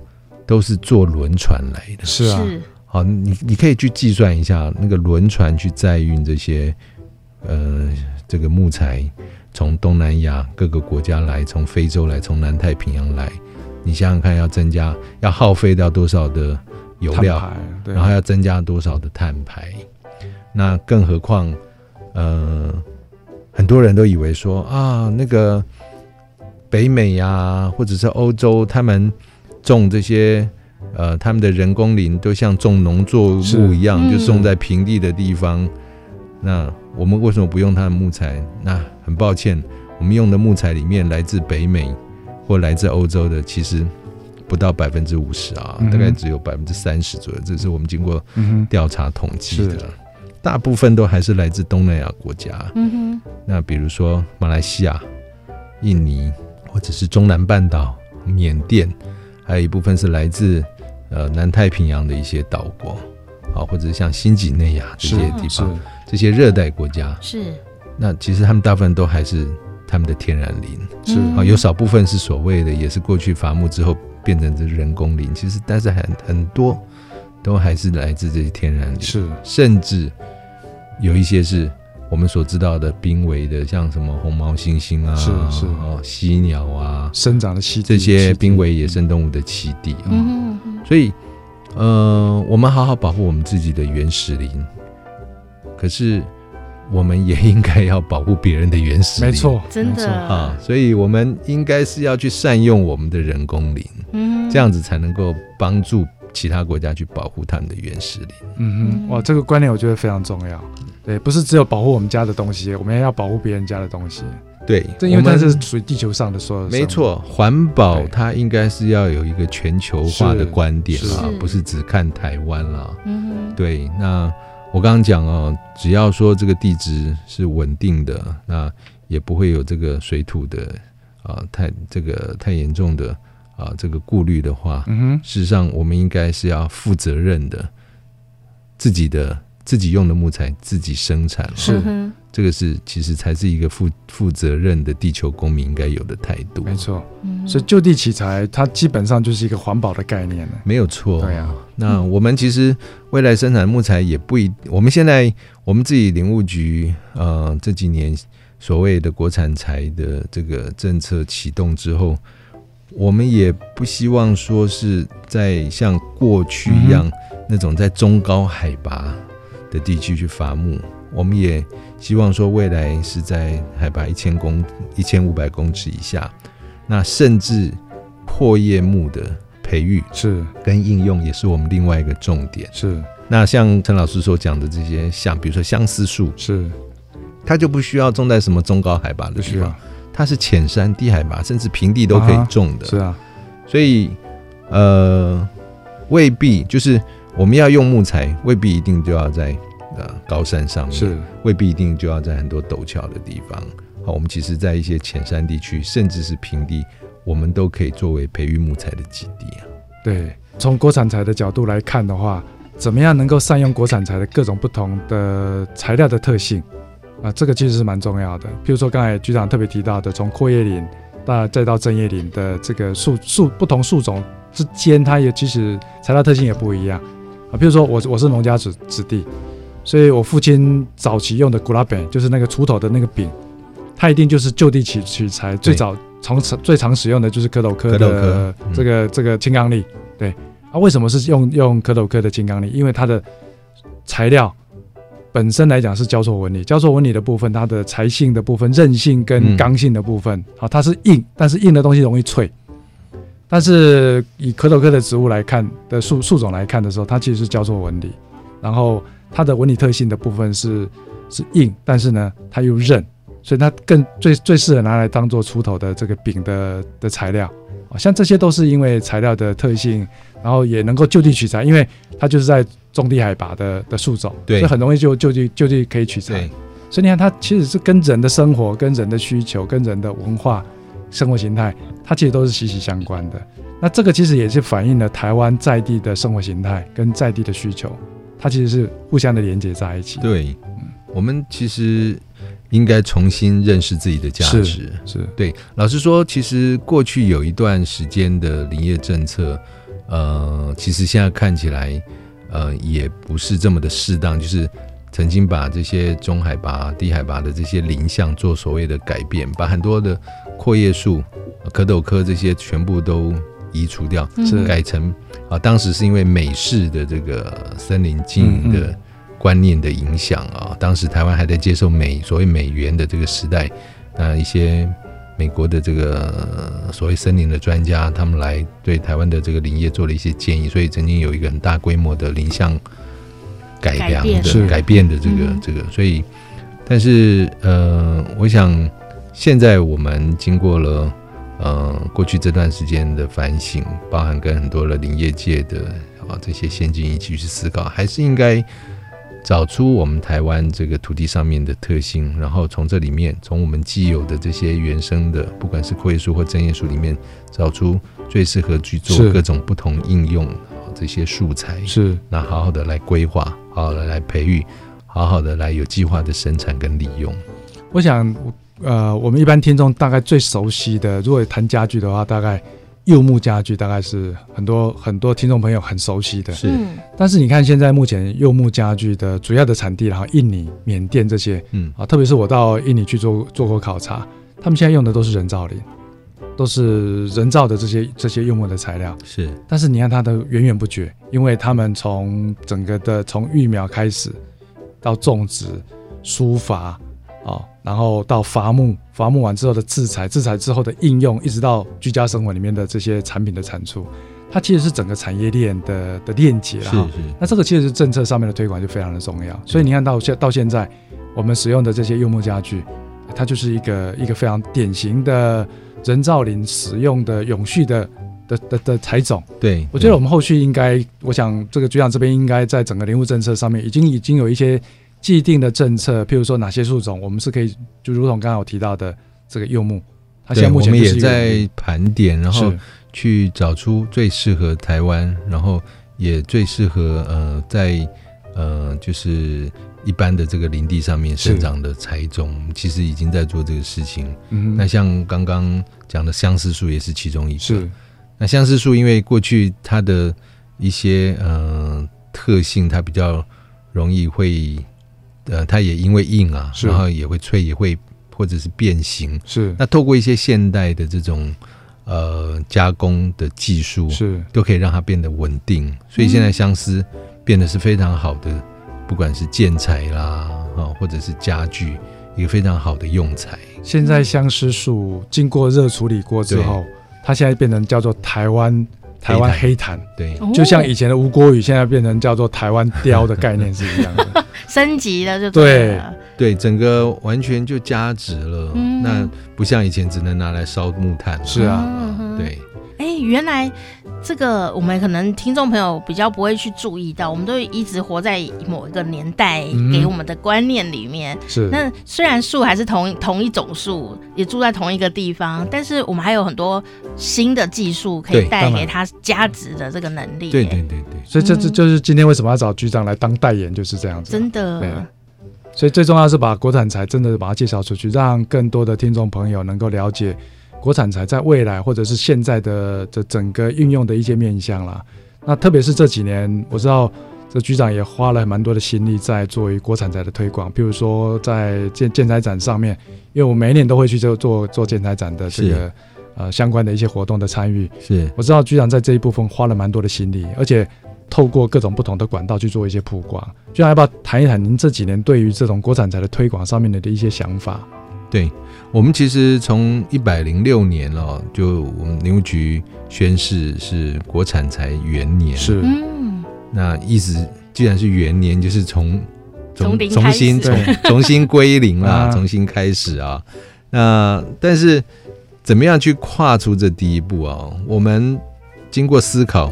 都是坐轮船来的。是啊，好，你你可以去计算一下，那个轮船去载运这些呃这个木材，从东南亚各个国家来，从非洲来，从南太平洋来，你想想看，要增加要耗费掉多少的。油料，然后要增加多少的碳排？那更何况，呃，很多人都以为说啊，那个北美呀、啊，或者是欧洲，他们种这些呃，他们的人工林都像种农作物一样，嗯、就种在平地的地方。那我们为什么不用它的木材？那很抱歉，我们用的木材里面来自北美或来自欧洲的，其实。不到百分之五十啊，大概只有百分之三十左右，这是我们经过调查统计的。大部分都还是来自东南亚国家。嗯哼，那比如说马来西亚、印尼，或者是中南半岛、缅甸，还有一部分是来自呃南太平洋的一些岛国，啊，或者是像新几内亚这些地方，这些热带国家。是。那其实他们大部分都还是他们的天然林，是啊，有少部分是所谓的，也是过去伐木之后变成这人工林。其实，但是很很多都还是来自这些天然林，是，甚至有一些是我们所知道的濒危的，像什么红毛猩猩啊，是是哦，犀鸟啊，生长的栖，这些濒危野生动物的栖地啊。所以，呃，我们好好保护我们自己的原始林，可是。我们也应该要保护别人的原始林，没错，真的啊，所以我们应该是要去善用我们的人工林，嗯，这样子才能够帮助其他国家去保护他们的原始林。嗯哼，哇，这个观念我觉得非常重要。对，不是只有保护我们家的东西，我们也要保护别人家的东西。对，这因为它是属于地球上的所有的。没错，环保它应该是要有一个全球化的观点啊，不是只看台湾了。嗯哼，对，那。我刚刚讲哦，只要说这个地质是稳定的，那也不会有这个水土的啊太这个太严重的啊这个顾虑的话，事实上我们应该是要负责任的，自己的自己用的木材自己生产，是。这个是其实才是一个负负责任的地球公民应该有的态度。没错，所以就地取材，它基本上就是一个环保的概念了。没有错。对啊，那我们其实未来生产木材也不一，我们现在我们自己林务局呃这几年所谓的国产材的这个政策启动之后，我们也不希望说是在像过去一样那种在中高海拔的地区去伐木。我们也希望说，未来是在海拔一千公一千五百公尺以下，那甚至破叶木的培育是跟应用，也是我们另外一个重点。是那像陈老师所讲的这些，像比如说相思树，是它就不需要种在什么中高海拔的地方，它是浅山低海拔，甚至平地都可以种的。是啊，所以呃，未必就是我们要用木材，未必一定就要在。高山上面是未必一定就要在很多陡峭的地方。好，我们其实，在一些浅山地区，甚至是平地，我们都可以作为培育木材的基地啊。对，从国产材的角度来看的话，怎么样能够善用国产材的各种不同的材料的特性啊？这个其实是蛮重要的。譬如说，刚才局长特别提到的，从阔叶林到再到针叶林的这个树树不同树种之间，它也其实材料特性也不一样啊。譬如说我我是农家子子弟。所以我父亲早期用的古拉本，就是那个锄头的那个柄，它一定就是就地取取材。最早从最常使用的就是蝌蚪科的这个这个青刚力。对啊，为什么是用用蝌蚪科的青刚力？因为它的材料本身来讲是交错纹理，交错纹理的部分，它的材性的部分、韧性跟刚性的部分，啊，它是硬，但是硬的东西容易脆。但是以蝌蚪科的植物来看的树树种来看的时候，它其实是交错纹理，然后。它的纹理特性的部分是是硬，但是呢，它又韧，所以它更最最适合拿来当做出头的这个柄的的材料啊。像这些都是因为材料的特性，然后也能够就地取材，因为它就是在中低海拔的的树种，对，所以很容易就就地就地可以取材。所以你看，它其实是跟人的生活、跟人的需求、跟人的文化、生活形态，它其实都是息息相关的。那这个其实也是反映了台湾在地的生活形态跟在地的需求。它其实是互相的连接在一起。对，我们其实应该重新认识自己的价值。是，是对。老实说，其实过去有一段时间的林业政策，呃，其实现在看起来，呃，也不是这么的适当。就是曾经把这些中海拔、低海拔的这些林相做所谓的改变，把很多的阔叶树、蝌蚪科这些全部都。移除掉，是。改成啊，当时是因为美式的这个森林经营的观念的影响啊，当时台湾还在接受美所谓美元的这个时代，那一些美国的这个所谓森林的专家，他们来对台湾的这个林业做了一些建议，所以曾经有一个很大规模的林相改良的改变。的这个这个，所以但是呃，我想现在我们经过了。呃，过去这段时间的反省，包含跟很多的林业界的啊这些先进一起去思考，还是应该找出我们台湾这个土地上面的特性，然后从这里面，从我们既有的这些原生的，不管是阔叶树或针叶树里面，找出最适合去做各种不同应用这些素材，是那好好的来规划，好好的来培育，好好的来有计划的生产跟利用。我想，呃，我们一般听众大概最熟悉的，如果谈家具的话，大概。柚木家具大概是很多很多听众朋友很熟悉的，是。但是你看现在目前柚木家具的主要的产地，然后印尼、缅甸这些，嗯啊，特别是我到印尼去做做过考察，他们现在用的都是人造林，都是人造的这些这些柚木的材料。是。但是你看它的源源不绝，因为他们从整个的从育苗开始到种植、疏伐。哦，然后到伐木，伐木完之后的制裁，制裁之后的应用，一直到居家生活里面的这些产品的产出，它其实是整个产业链的的链接了哈。是是。那这个其实是政策上面的推广就非常的重要。所以你看到现到现在，我们使用的这些柚木家具，它就是一个一个非常典型的人造林使用的永续的的的的材种。对，我觉得我们后续应该，我想这个局长这边应该在整个林务政策上面已经已经有一些。既定的政策，譬如说哪些树种，我们是可以，就如同刚刚我提到的这个柚木，它现在目前我们也在盘点，然后去找出最适合台湾，然后也最适合呃在呃就是一般的这个林地上面生长的材种，其实已经在做这个事情。嗯，那像刚刚讲的相思树也是其中一个。是，那相思树因为过去它的一些呃特性，它比较容易会。呃，它也因为硬啊，然后也会脆，也会或者是变形。是，那透过一些现代的这种呃加工的技术，是都可以让它变得稳定。所以现在相思变得是非常好的，不管是建材啦啊，或者是家具，一个非常好的用材。现在相思树经过热处理过之后，它现在变成叫做台湾。台湾黑檀，对，就像以前的吴郭语，现在变成叫做台湾雕的概念是一样的，升级了就对了，对，整个完全就加值了。嗯、那不像以前只能拿来烧木炭，是啊，嗯、对。哎，原来这个我们可能听众朋友比较不会去注意到，我们都一直活在某一个年代给我们的观念里面。嗯、是。那虽然树还是同同一种树，也住在同一个地方，但是我们还有很多新的技术可以带给它加值的这个能力。对对对对。所以这这就是今天为什么要找局长来当代言，就是这样子。真的。对。所以最重要是把国产材真的把它介绍出去，让更多的听众朋友能够了解。国产材在未来或者是现在的这整个运用的一些面向啦，那特别是这几年，我知道这局长也花了蛮多的心力在作为国产材的推广，比如说在建建材展上面，因为我每一年都会去做做做建材展的这个呃相关的一些活动的参与，是我知道局长在这一部分花了蛮多的心力，而且透过各种不同的管道去做一些曝光。局长要不要谈一谈您这几年对于这种国产材的推广上面的的一些想法？对。我们其实从一百零六年哦，就我们林务局宣誓是国产材元年，是，嗯，那意思既然是元年，就是从从重新重 重新归零啦，重新开始啊。那但是怎么样去跨出这第一步啊？我们经过思考，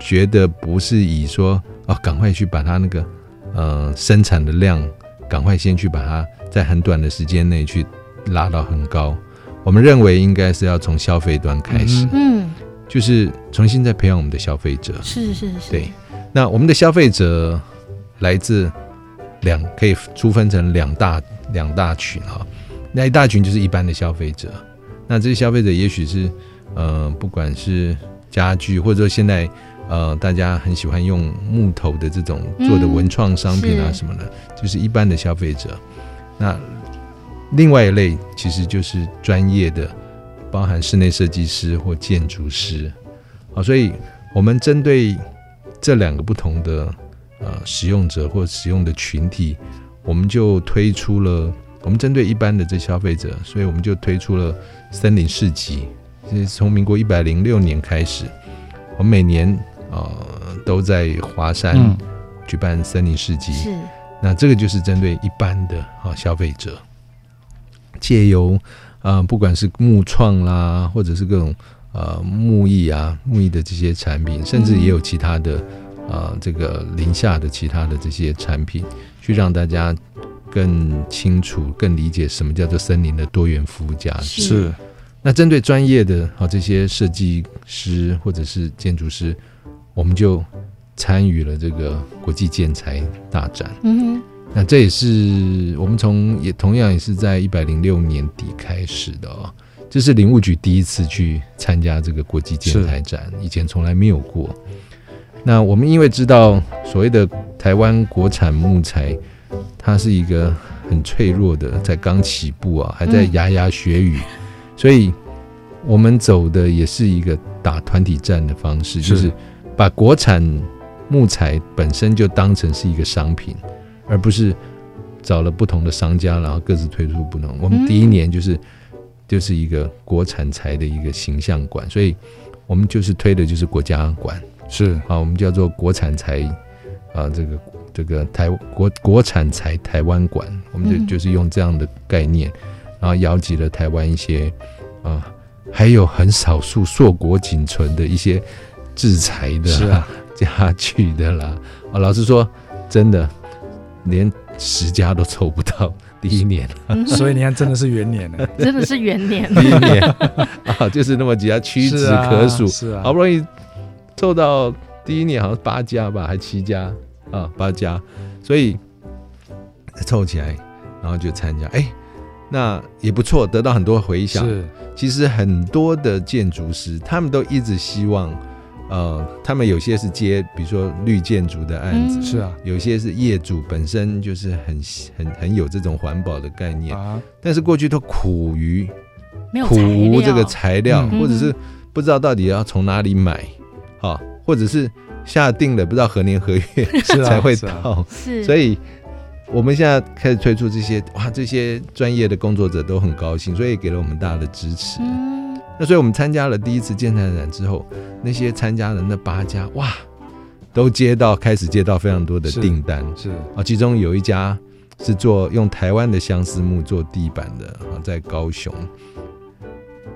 觉得不是以说哦，赶快去把它那个呃生产的量，赶快先去把它在很短的时间内去。拉到很高，我们认为应该是要从消费端开始，嗯，就是重新再培养我们的消费者，是是是，对。那我们的消费者来自两，可以粗分成两大两大群啊。那一大群就是一般的消费者，那这些消费者也许是呃，不管是家具，或者说现在呃，大家很喜欢用木头的这种做的文创商品啊什么的，嗯、就是一般的消费者，那。另外一类其实就是专业的，包含室内设计师或建筑师，好，所以我们针对这两个不同的呃使用者或使用的群体，我们就推出了我们针对一般的这消费者，所以我们就推出了森林市集。是从民国一百零六年开始，我们每年呃都在华山举办森林市集，是，那这个就是针对一般的啊消费者。借由啊、呃，不管是木创啦，或者是各种呃木艺啊、木艺的这些产品，甚至也有其他的啊、呃，这个林下的其他的这些产品，去让大家更清楚、更理解什么叫做森林的多元服务价值。是。那针对专业的啊这些设计师或者是建筑师，我们就参与了这个国际建材大展。嗯哼。那这也是我们从也同样也是在一百零六年底开始的哦。这是林务局第一次去参加这个国际建材展，以前从来没有过。那我们因为知道所谓的台湾国产木材，它是一个很脆弱的，在刚起步啊，还在牙牙学语，所以我们走的也是一个打团体战的方式，就是把国产木材本身就当成是一个商品，而不是找了不同的商家，然后各自推出不同。我们第一年就是就是一个国产材的一个形象馆，所以我们就是推的就是国家馆。是啊，我们叫做国产材啊，这个这个台国国产材台湾馆，我们就就是用这样的概念，然后邀集了台湾一些啊，还有很少数硕果仅存的一些制裁的是啊 家具的啦。啊，老实说，真的连十家都凑不到第一年，所以你看，真的是元年呢，真的是元年，第一年。啊，就是那么几家屈指可数，是啊，好不容易。凑到第一年好像八家吧，还七家。啊，八家，所以凑起来，然后就参加，哎，那也不错，得到很多回响。是，其实很多的建筑师，他们都一直希望，呃，他们有些是接，比如说绿建筑的案子，是啊，有些是业主本身就是很很很有这种环保的概念。啊，但是过去都苦于苦无这个材料，或者是不知道到底要从哪里买。好，或者是下定了，不知道何年何月 才会到，是，所以我们现在开始推出这些，哇，这些专业的工作者都很高兴，所以给了我们大的支持。嗯，那所以我们参加了第一次建材展之后，那些参加的那八家，哇，都接到开始接到非常多的订单，是啊，其中有一家是做用台湾的相思木做地板的，啊，在高雄，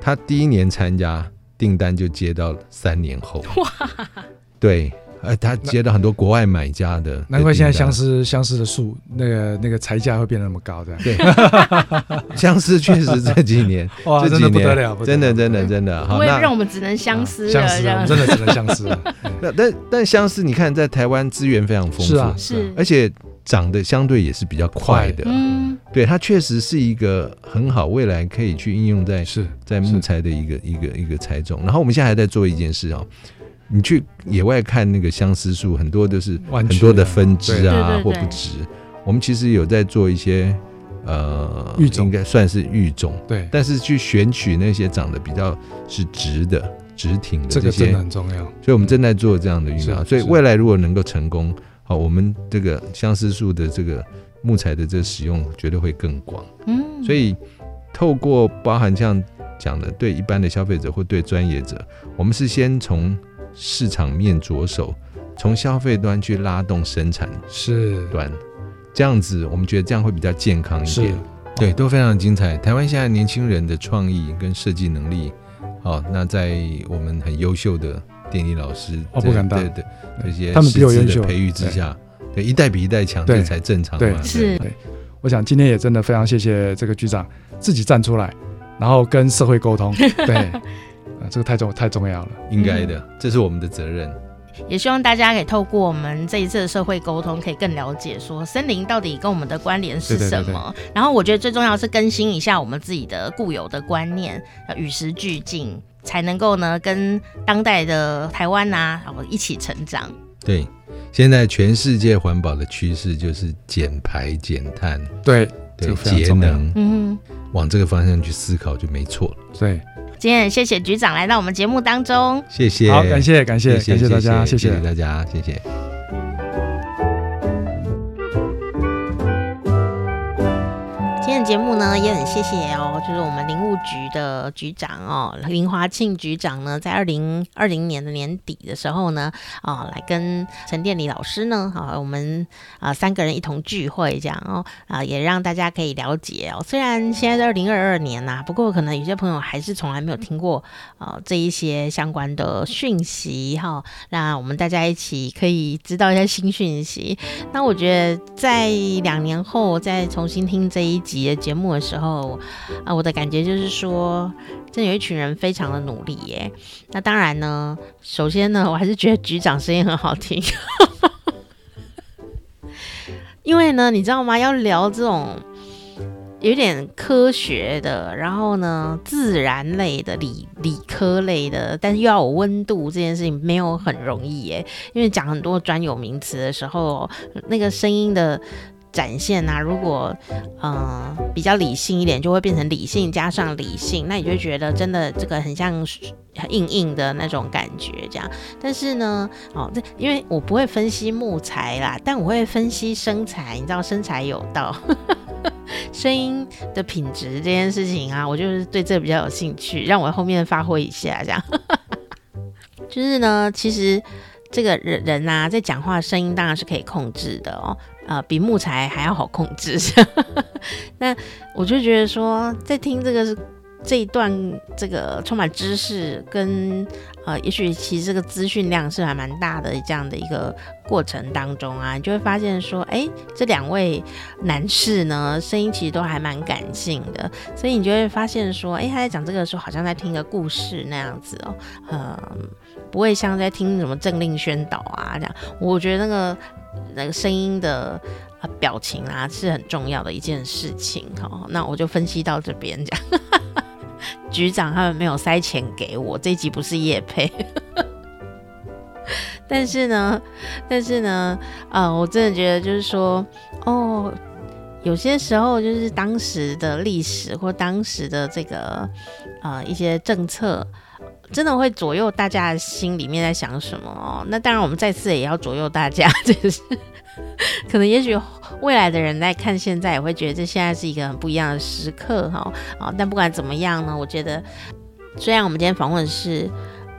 他第一年参加。订单就接到三年后，哇，对，呃，他接到很多国外买家的，难怪现在相思相思的树那个那个材价会变得那么高，这样。对，相思确实这几年，哇，真的不得了，真的真的真的，好，那让我们只能相思，相思，真的只能相思。那但但相思，你看在台湾资源非常丰富，是啊，是，而且长得相对也是比较快的，嗯。对，它确实是一个很好，未来可以去应用在是在木材的一个一个一个材种。然后我们现在还在做一件事哦，你去野外看那个相思树，很多都是很多的分支啊或不直。我们其实有在做一些呃育种，应该算是育种。对，但是去选取那些长得比较是直的、直挺的这些，这个真的很重要。所以我们正在做这样的育苗。所以未来如果能够成功，好，我们这个相思树的这个。木材的这个使用绝对会更广，嗯，所以透过包含像讲的，对一般的消费者或对专业者，我们是先从市场面着手，从消费端去拉动生产是端，这样子我们觉得这样会比较健康一点，对，都非常精彩。台湾现在年轻人的创意跟设计能力，好，那在我们很优秀的电力老师，哦，不敢当，对对，这些师资的培育之下。对，一代比一代强，这才正常嘛。是，对。我想今天也真的非常谢谢这个局长自己站出来，然后跟社会沟通。对，啊，这个太重太重要了，应该的，这是我们的责任。也希望大家可以透过我们这一次的社会沟通，可以更了解说森林到底跟我们的关联是什么。对对对对。然后我觉得最重要是更新一下我们自己的固有的观念，要与时俱进，才能够呢跟当代的台湾呐，然后一起成长。对。现在全世界环保的趋势就是减排减碳，对对，节能，嗯，往这个方向去思考就没错了。对，今天谢谢局长来到我们节目当中，谢谢，好，感谢感谢感谢大家，谢谢大家，谢谢。今天的节目呢，也很谢谢哦，就是我们林务局的局长哦，林华庆局长呢，在二零二零年的年底的时候呢，啊、来跟陈殿礼老师呢，啊、我们啊三个人一同聚会这样哦，啊，也让大家可以了解哦。虽然现在是二零二二年呐、不过可能有些朋友还是从来没有听过啊、这一些相关的讯息哈、哦。那我们大家一起可以知道一下新讯息。那我觉得在两年后再重新听这一集。节目的时候，啊，我的感觉就是说，真有一群人非常的努力耶。那当然呢，首先呢，我还是觉得局长声音很好听，因为呢，你知道吗？要聊这种有点科学的，然后呢，自然类的、理理科类的，但是又要有温度，这件事情没有很容易耶。因为讲很多专有名词的时候，那个声音的。展现啊，如果嗯、呃、比较理性一点，就会变成理性加上理性，那你就觉得真的这个很像硬硬的那种感觉这样。但是呢，哦，这因为我不会分析木材啦，但我会分析声材，你知道声材有道，声音的品质这件事情啊，我就是对这比较有兴趣，让我后面发挥一下这样。就是呢，其实这个人人啊，在讲话声音当然是可以控制的哦。呃，比木材还要好控制。那我就觉得说，在听这个这一段这个充满知识跟呃，也许其实这个资讯量是还蛮大的这样的一个过程当中啊，你就会发现说，哎，这两位男士呢，声音其实都还蛮感性的，所以你就会发现说，哎，他在讲这个的时候，好像在听个故事那样子哦，呃，不会像在听什么政令宣导啊这样。我觉得那个。那个声音的表情啊，是很重要的一件事情。好，那我就分析到这边这样。局长他们没有塞钱给我，这集不是叶配。但是呢，但是呢，呃，我真的觉得就是说，哦，有些时候就是当时的历史或当时的这个呃一些政策。真的会左右大家心里面在想什么哦。那当然，我们再次也要左右大家，就是可能也许未来的人在看现在也会觉得这现在是一个很不一样的时刻哈。啊，但不管怎么样呢，我觉得虽然我们今天访问的是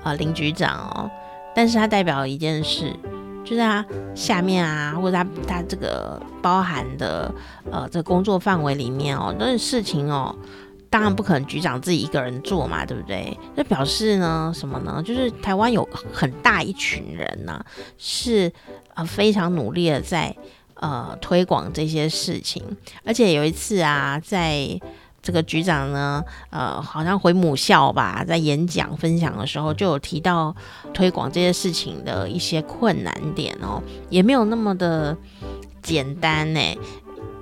呃林局长哦，但是他代表一件事，就是他下面啊，或者他他这个包含的呃这个工作范围里面哦，都是事情哦。当然不可能局长自己一个人做嘛，对不对？那表示呢什么呢？就是台湾有很大一群人呢、啊，是呃非常努力的在呃推广这些事情。而且有一次啊，在这个局长呢，呃，好像回母校吧，在演讲分享的时候，就有提到推广这些事情的一些困难点哦，也没有那么的简单呢。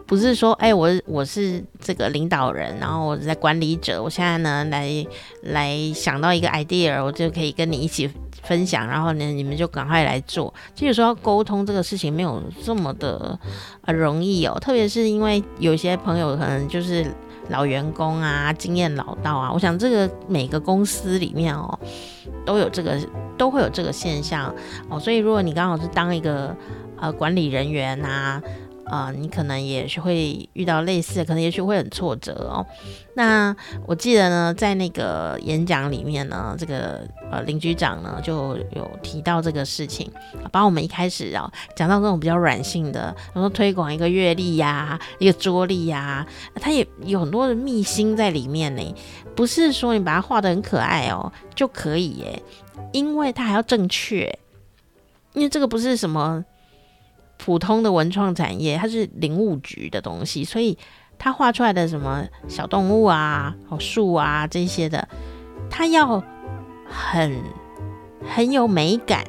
不是说，哎、我我是这个领导人，然后我在管理者，我现在呢来来想到一个 idea，我就可以跟你一起分享，然后呢你们就赶快来做。其实有时候沟通这个事情没有这么的呃容易哦，特别是因为有些朋友可能就是老员工啊，经验老道啊，我想这个每个公司里面哦都有这个都会有这个现象哦，所以如果你刚好是当一个呃管理人员啊。啊、你可能也是会遇到类似的，可能也许会很挫折哦。那我记得呢，在那个演讲里面呢，这个呃林局长呢就有提到这个事情，把我们一开始啊讲到这种比较软性的，然后推广一个阅历呀，一个桌历呀，它也有很多的秘辛在里面呢。不是说你把它画得很可爱哦就可以耶，因为它还要正确，因为这个不是什么。普通的文创产业，它是林务局的东西，所以它画出来的什么小动物啊、树啊这些的，它要很很有美感，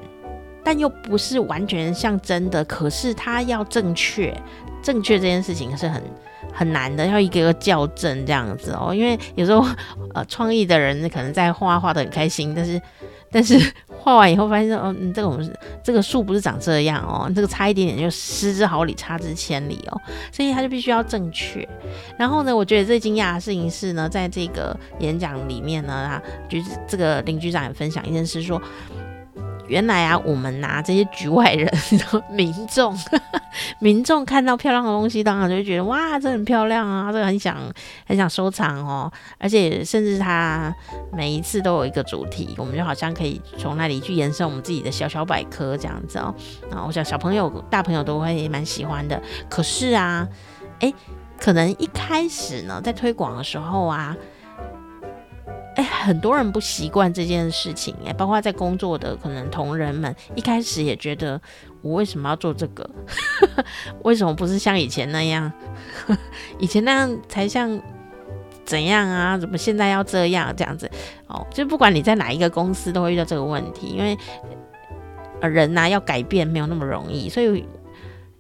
但又不是完全像真的。可是它要正确，正确这件事情是很很难的，要一个个校正这样子哦。因为有时候呃，创意的人可能在画画得很开心，但是但是。画完以后发现，哦，这个我们是这个树不是长这样哦，这个差一点点就失之毫厘，差之千里哦，所以他就必须要正确。然后呢，我觉得最惊讶的事情是呢，在这个演讲里面呢，啊，就是这个林局长也分享一件事说，原来啊，我们拿这些局外人、民众、民众看到漂亮的东西，当然就会觉得哇，这很漂亮啊，这个很想很想收藏哦。而且甚至它每一次都有一个主题，我们就好像可以从那里去延伸我们自己的小小百科这样子哦。啊，我想小朋友、大朋友都会蛮喜欢的。可是啊，诶，可能一开始呢，在推广的时候啊。很多人不习惯这件事情，哎，包括在工作的可能同仁们，一开始也觉得我为什么要做这个？为什么不是像以前那样？以前那样才像怎样啊？怎么现在要这样这样子？哦，就不管你在哪一个公司，都会遇到这个问题，因为人呐、要改变没有那么容易，所以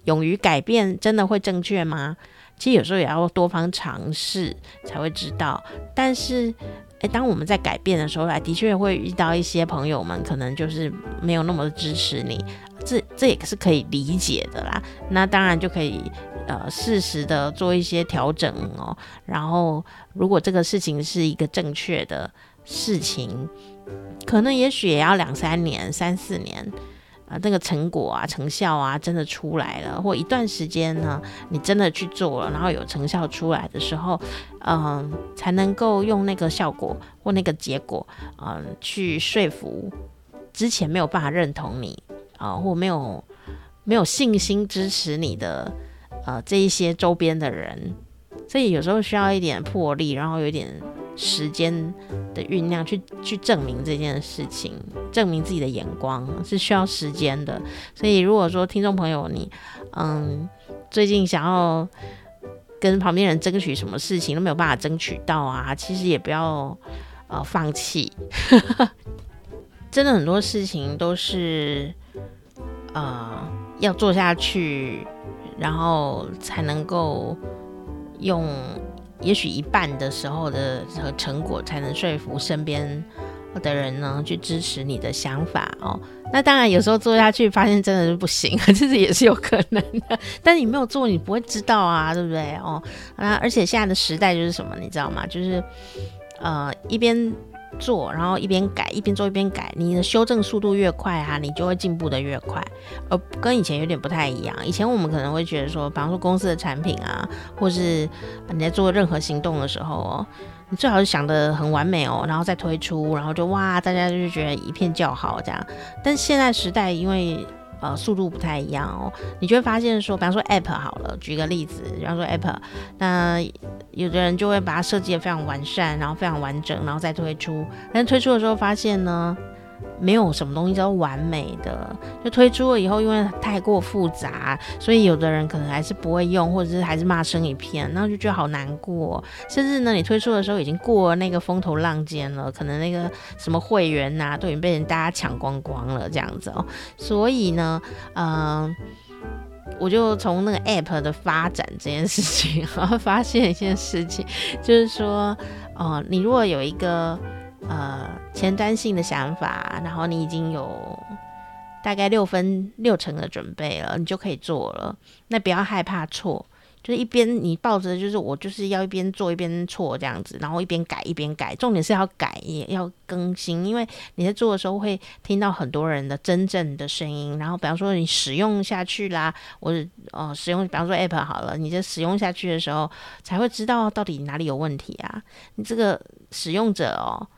勇于改变真的会正确吗？其实有时候也要多方尝试才会知道，但是。诶，当我们在改变的时候，还的确会遇到一些朋友们，可能就是没有那么支持你，这这也是可以理解的啦。那当然就可以呃适时的做一些调整哦。然后，如果这个事情是一个正确的事情，可能也许也要两三年、三四年。啊，那个成果啊，成效啊，真的出来了，或一段时间呢，你真的去做了，然后有成效出来的时候，嗯，才能够用那个效果或那个结果，嗯，去说服之前没有办法认同你啊，或没有没有信心支持你的呃这一些周边的人，所以有时候需要一点魄力，然后有点。时间的酝酿，去去证明这件事情，证明自己的眼光是需要时间的。所以，如果说听众朋友你，嗯，最近想要跟旁边人争取什么事情都没有办法争取到啊，其实也不要呃放弃。真的很多事情都是呃要做下去，然后才能够用。也许一半的时候的成果才能说服身边的人呢，去支持你的想法哦。那当然有时候做下去发现真的是不行，这是也是有可能的。但你没有做，你不会知道啊，对不对哦？那而且现在的时代就是什么，你知道吗？就是呃一边。做，然后一边改，一边做一边改，你的修正速度越快、啊，你就会进步的越快，而跟以前有点不太一样。以前我们可能会觉得说，比方说公司的产品啊，或是你在做任何行动的时候哦，你最好是想的很完美哦，然后再推出，然后就哇，大家就觉得一片叫好这样。但现在时代因为呃，速度不太一样哦，你就会发现说，比方说 App 好了，举个例子，比方说 App，那有的人就会把它设计的非常完善，然后非常完整，然后再推出，但推出的时候发现呢，没有什么东西叫完美的，就推出了以后，因为太过复杂，所以有的人可能还是不会用，或者是还是骂声一片，然后就觉得好难过。甚至呢，你推出的时候已经过了那个风头浪尖了，可能那个什么会员呐、啊，都已经被人大家抢光光了这样子哦。所以呢，嗯、我就从那个 App 的发展这件事情，然后发现一件事情，就是说，哦、你如果有一个。呃，前瞻性的想法，然后你已经有大概六分六成的准备了，你就可以做了。那不要害怕错，就是一边你抱着就是我就是要一边做一边错这样子，然后一边改一边改。重点是要改也要更新，因为你在做的时候会听到很多人的真正的声音。然后比方说你使用下去啦，我哦使用，比方说 App 好了，你这使用下去的时候才会知道到底哪里有问题啊。你这个使用者哦。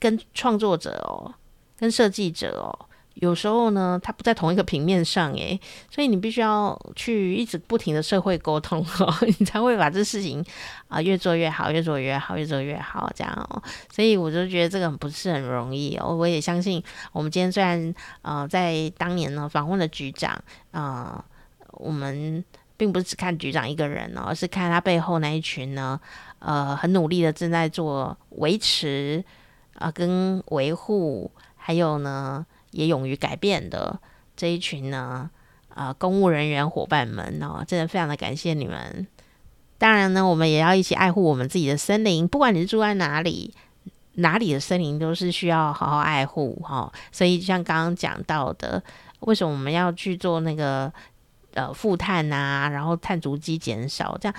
跟创作者哦，跟设计者哦，有时候呢，他不在同一个平面上诶，所以你必须要去一直不停的社会沟通哦，你才会把这事情啊越做越好，越做越好，越做越好这样哦。所以我就觉得这个不是很容易哦。我也相信，我们今天虽然呃在当年呢访问了局长啊、我们并不是只看局长一个人哦，而是看他背后那一群呢，呃，很努力的正在做维持。啊，跟维护，还有呢，也勇于改变的这一群呢，啊，公务人员伙伴们哦，真的非常的感谢你们。当然呢，我们也要一起爱护我们自己的森林，不管你是住在哪里，哪里的森林都是需要好好爱护哈、哦。所以像刚刚讲到的，为什么我们要去做那个呃负碳啊，然后碳足迹减少这样。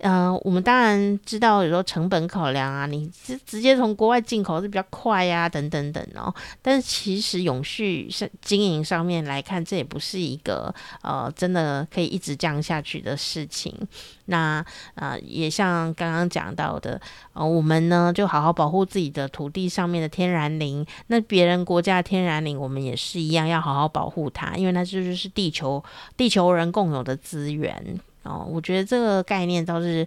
呃，我们当然知道有时候成本考量啊，你直直接从国外进口是比较快呀、啊，等等等哦。但是其实永续上经营上面来看，这也不是一个呃真的可以一直降下去的事情。那呃，也像刚刚讲到的，呃，我们呢就好好保护自己的土地上面的天然林。那别人国家的天然林，我们也是一样要好好保护它，因为那这就是地球地球人共有的资源哦。我觉得这个概念倒是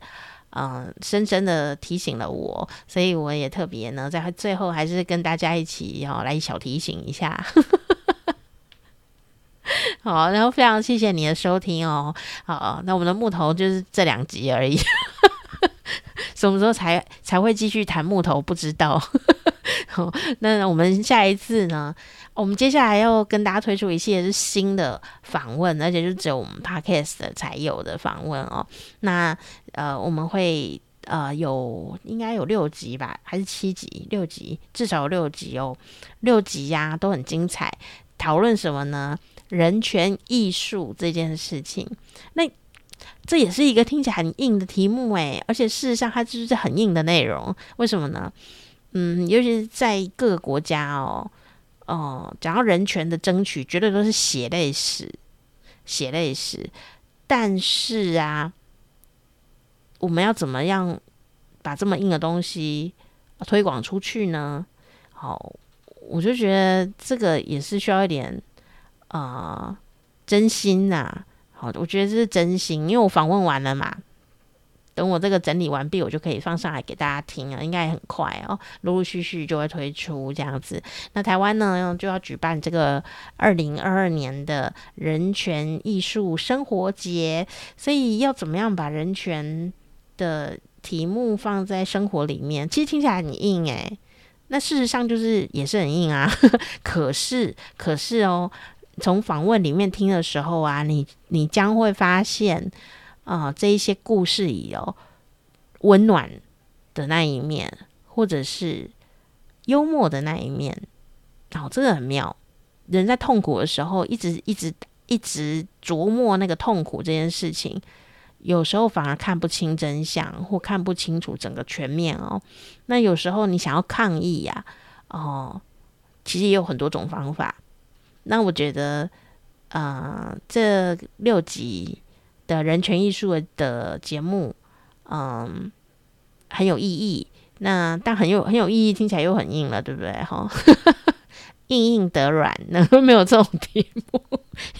嗯、深深的提醒了我，所以我也特别呢，在最后还是跟大家一起要、哦、来小提醒一下。好，然后非常谢谢你的收听哦。好，那我们的木头就是这两集而已，什么时候才才会继续谈木头？不知道。好，那我们下一次呢？我们接下来要跟大家推出一系列是新的访问，而且就只有我们 Podcast 才有的访问哦。那呃，我们会呃有应该有六集吧，还是七集？六集，至少有六集哦。六集呀、都很精彩。讨论什么呢？人权艺术这件事情，那这也是一个听起来很硬的题目诶，而且事实上它就是很硬的内容。为什么呢？嗯，尤其是在各个国家哦，哦，讲到人权的争取，绝对都是血泪史，血泪史。但是啊，我们要怎么样把这么硬的东西推广出去呢？好，我就觉得这个也是需要一点。啊、真心呐、好，我觉得这是真心，因为我访问完了嘛，等我这个整理完毕，我就可以放上来给大家听了，应该也很快哦，陆陆续续就会推出这样子。那台湾呢，就要举办这个二零二二年的人权艺术生活节，所以要怎么样把人权的题目放在生活里面？其实听起来很硬诶，那事实上就是也是很硬啊，可是可是哦。从访问里面听的时候啊，你你将会发现啊、这一些故事里有温暖的那一面，或者是幽默的那一面。哦，这个很妙。人在痛苦的时候，一直一直一直琢磨那个痛苦这件事情，有时候反而看不清真相，或看不清楚整个全面哦。那有时候你想要抗议呀、哦，其实也有很多种方法。那我觉得，呃，这六集的人权艺术的节目，嗯、很有意义。那但很有很有意义，听起来又很硬了，对不对？哈，硬硬得软，那 没有这种题目。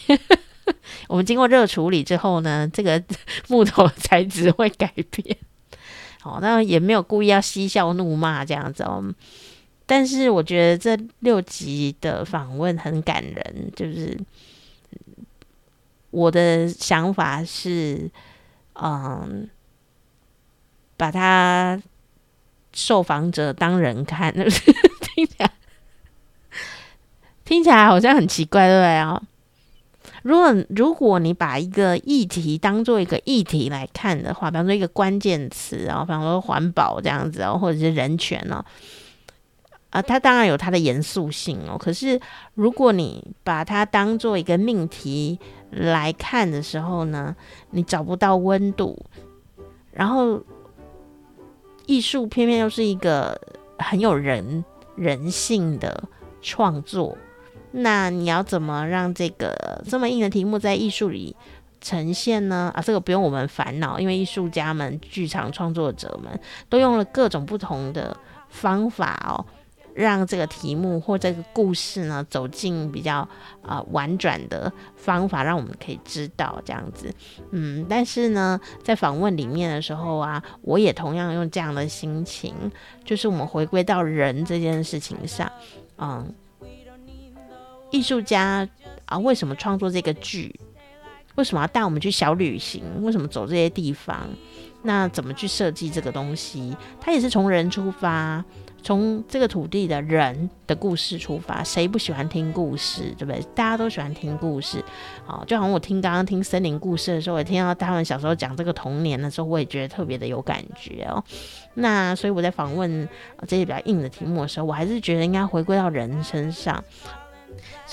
我们经过热处理之后呢，这个木头材质会改变。好，那也没有故意要嬉笑怒骂这样子哦。但是我觉得这六集的访问很感人，就是我的想法是，嗯，把他受访者当人看，听起来听起来好像很奇怪，对不对啊？如果如果你把一个议题当做一个议题来看的话，比方说一个关键词，然后比方说环保这样子哦，或者是人权哦。啊，它当然有它的严肃性哦。可是，如果你把它当做一个命题来看的时候呢，你找不到温度。然后，艺术偏偏又是一个很有人人性的创作，那你要怎么让这个这么硬的题目在艺术里呈现呢？啊，这个不用我们烦恼，因为艺术家们、剧场创作者们都用了各种不同的方法哦。让这个题目或这个故事呢，走进比较啊、婉转的方法，让我们可以知道这样子。嗯，但是呢，在访问里面的时候啊，我也同样用这样的心情，就是我们回归到人这件事情上。嗯，艺术家啊，为什么创作这个剧？为什么要带我们去小旅行？为什么走这些地方？那怎么去设计这个东西？它也是从人出发。从这个土地的人的故事出发，谁不喜欢听故事，对不对？大家都喜欢听故事，好，就好像我听刚刚听森林故事的时候，我听到他们小时候讲这个童年的时候，我也觉得特别的有感觉哦。那所以我在访问这些比较硬的题目的时候，我还是觉得应该回归到人身上。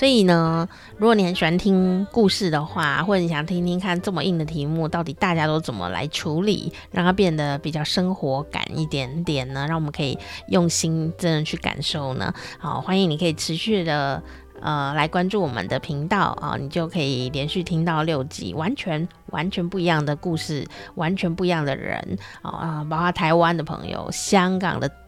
所以呢，如果你很喜欢听故事的话，或者你想听听看这么硬的题目，到底大家都怎么来处理，让它变得比较生活感一点点呢？让我们可以用心真的去感受呢。好，欢迎你可以持续的呃来关注我们的频道啊，你就可以连续听到六集，完全完全不一样的故事，完全不一样的人啊，包括台湾的朋友、香港的。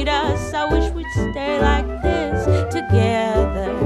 need us. I wish we'd stay like this together.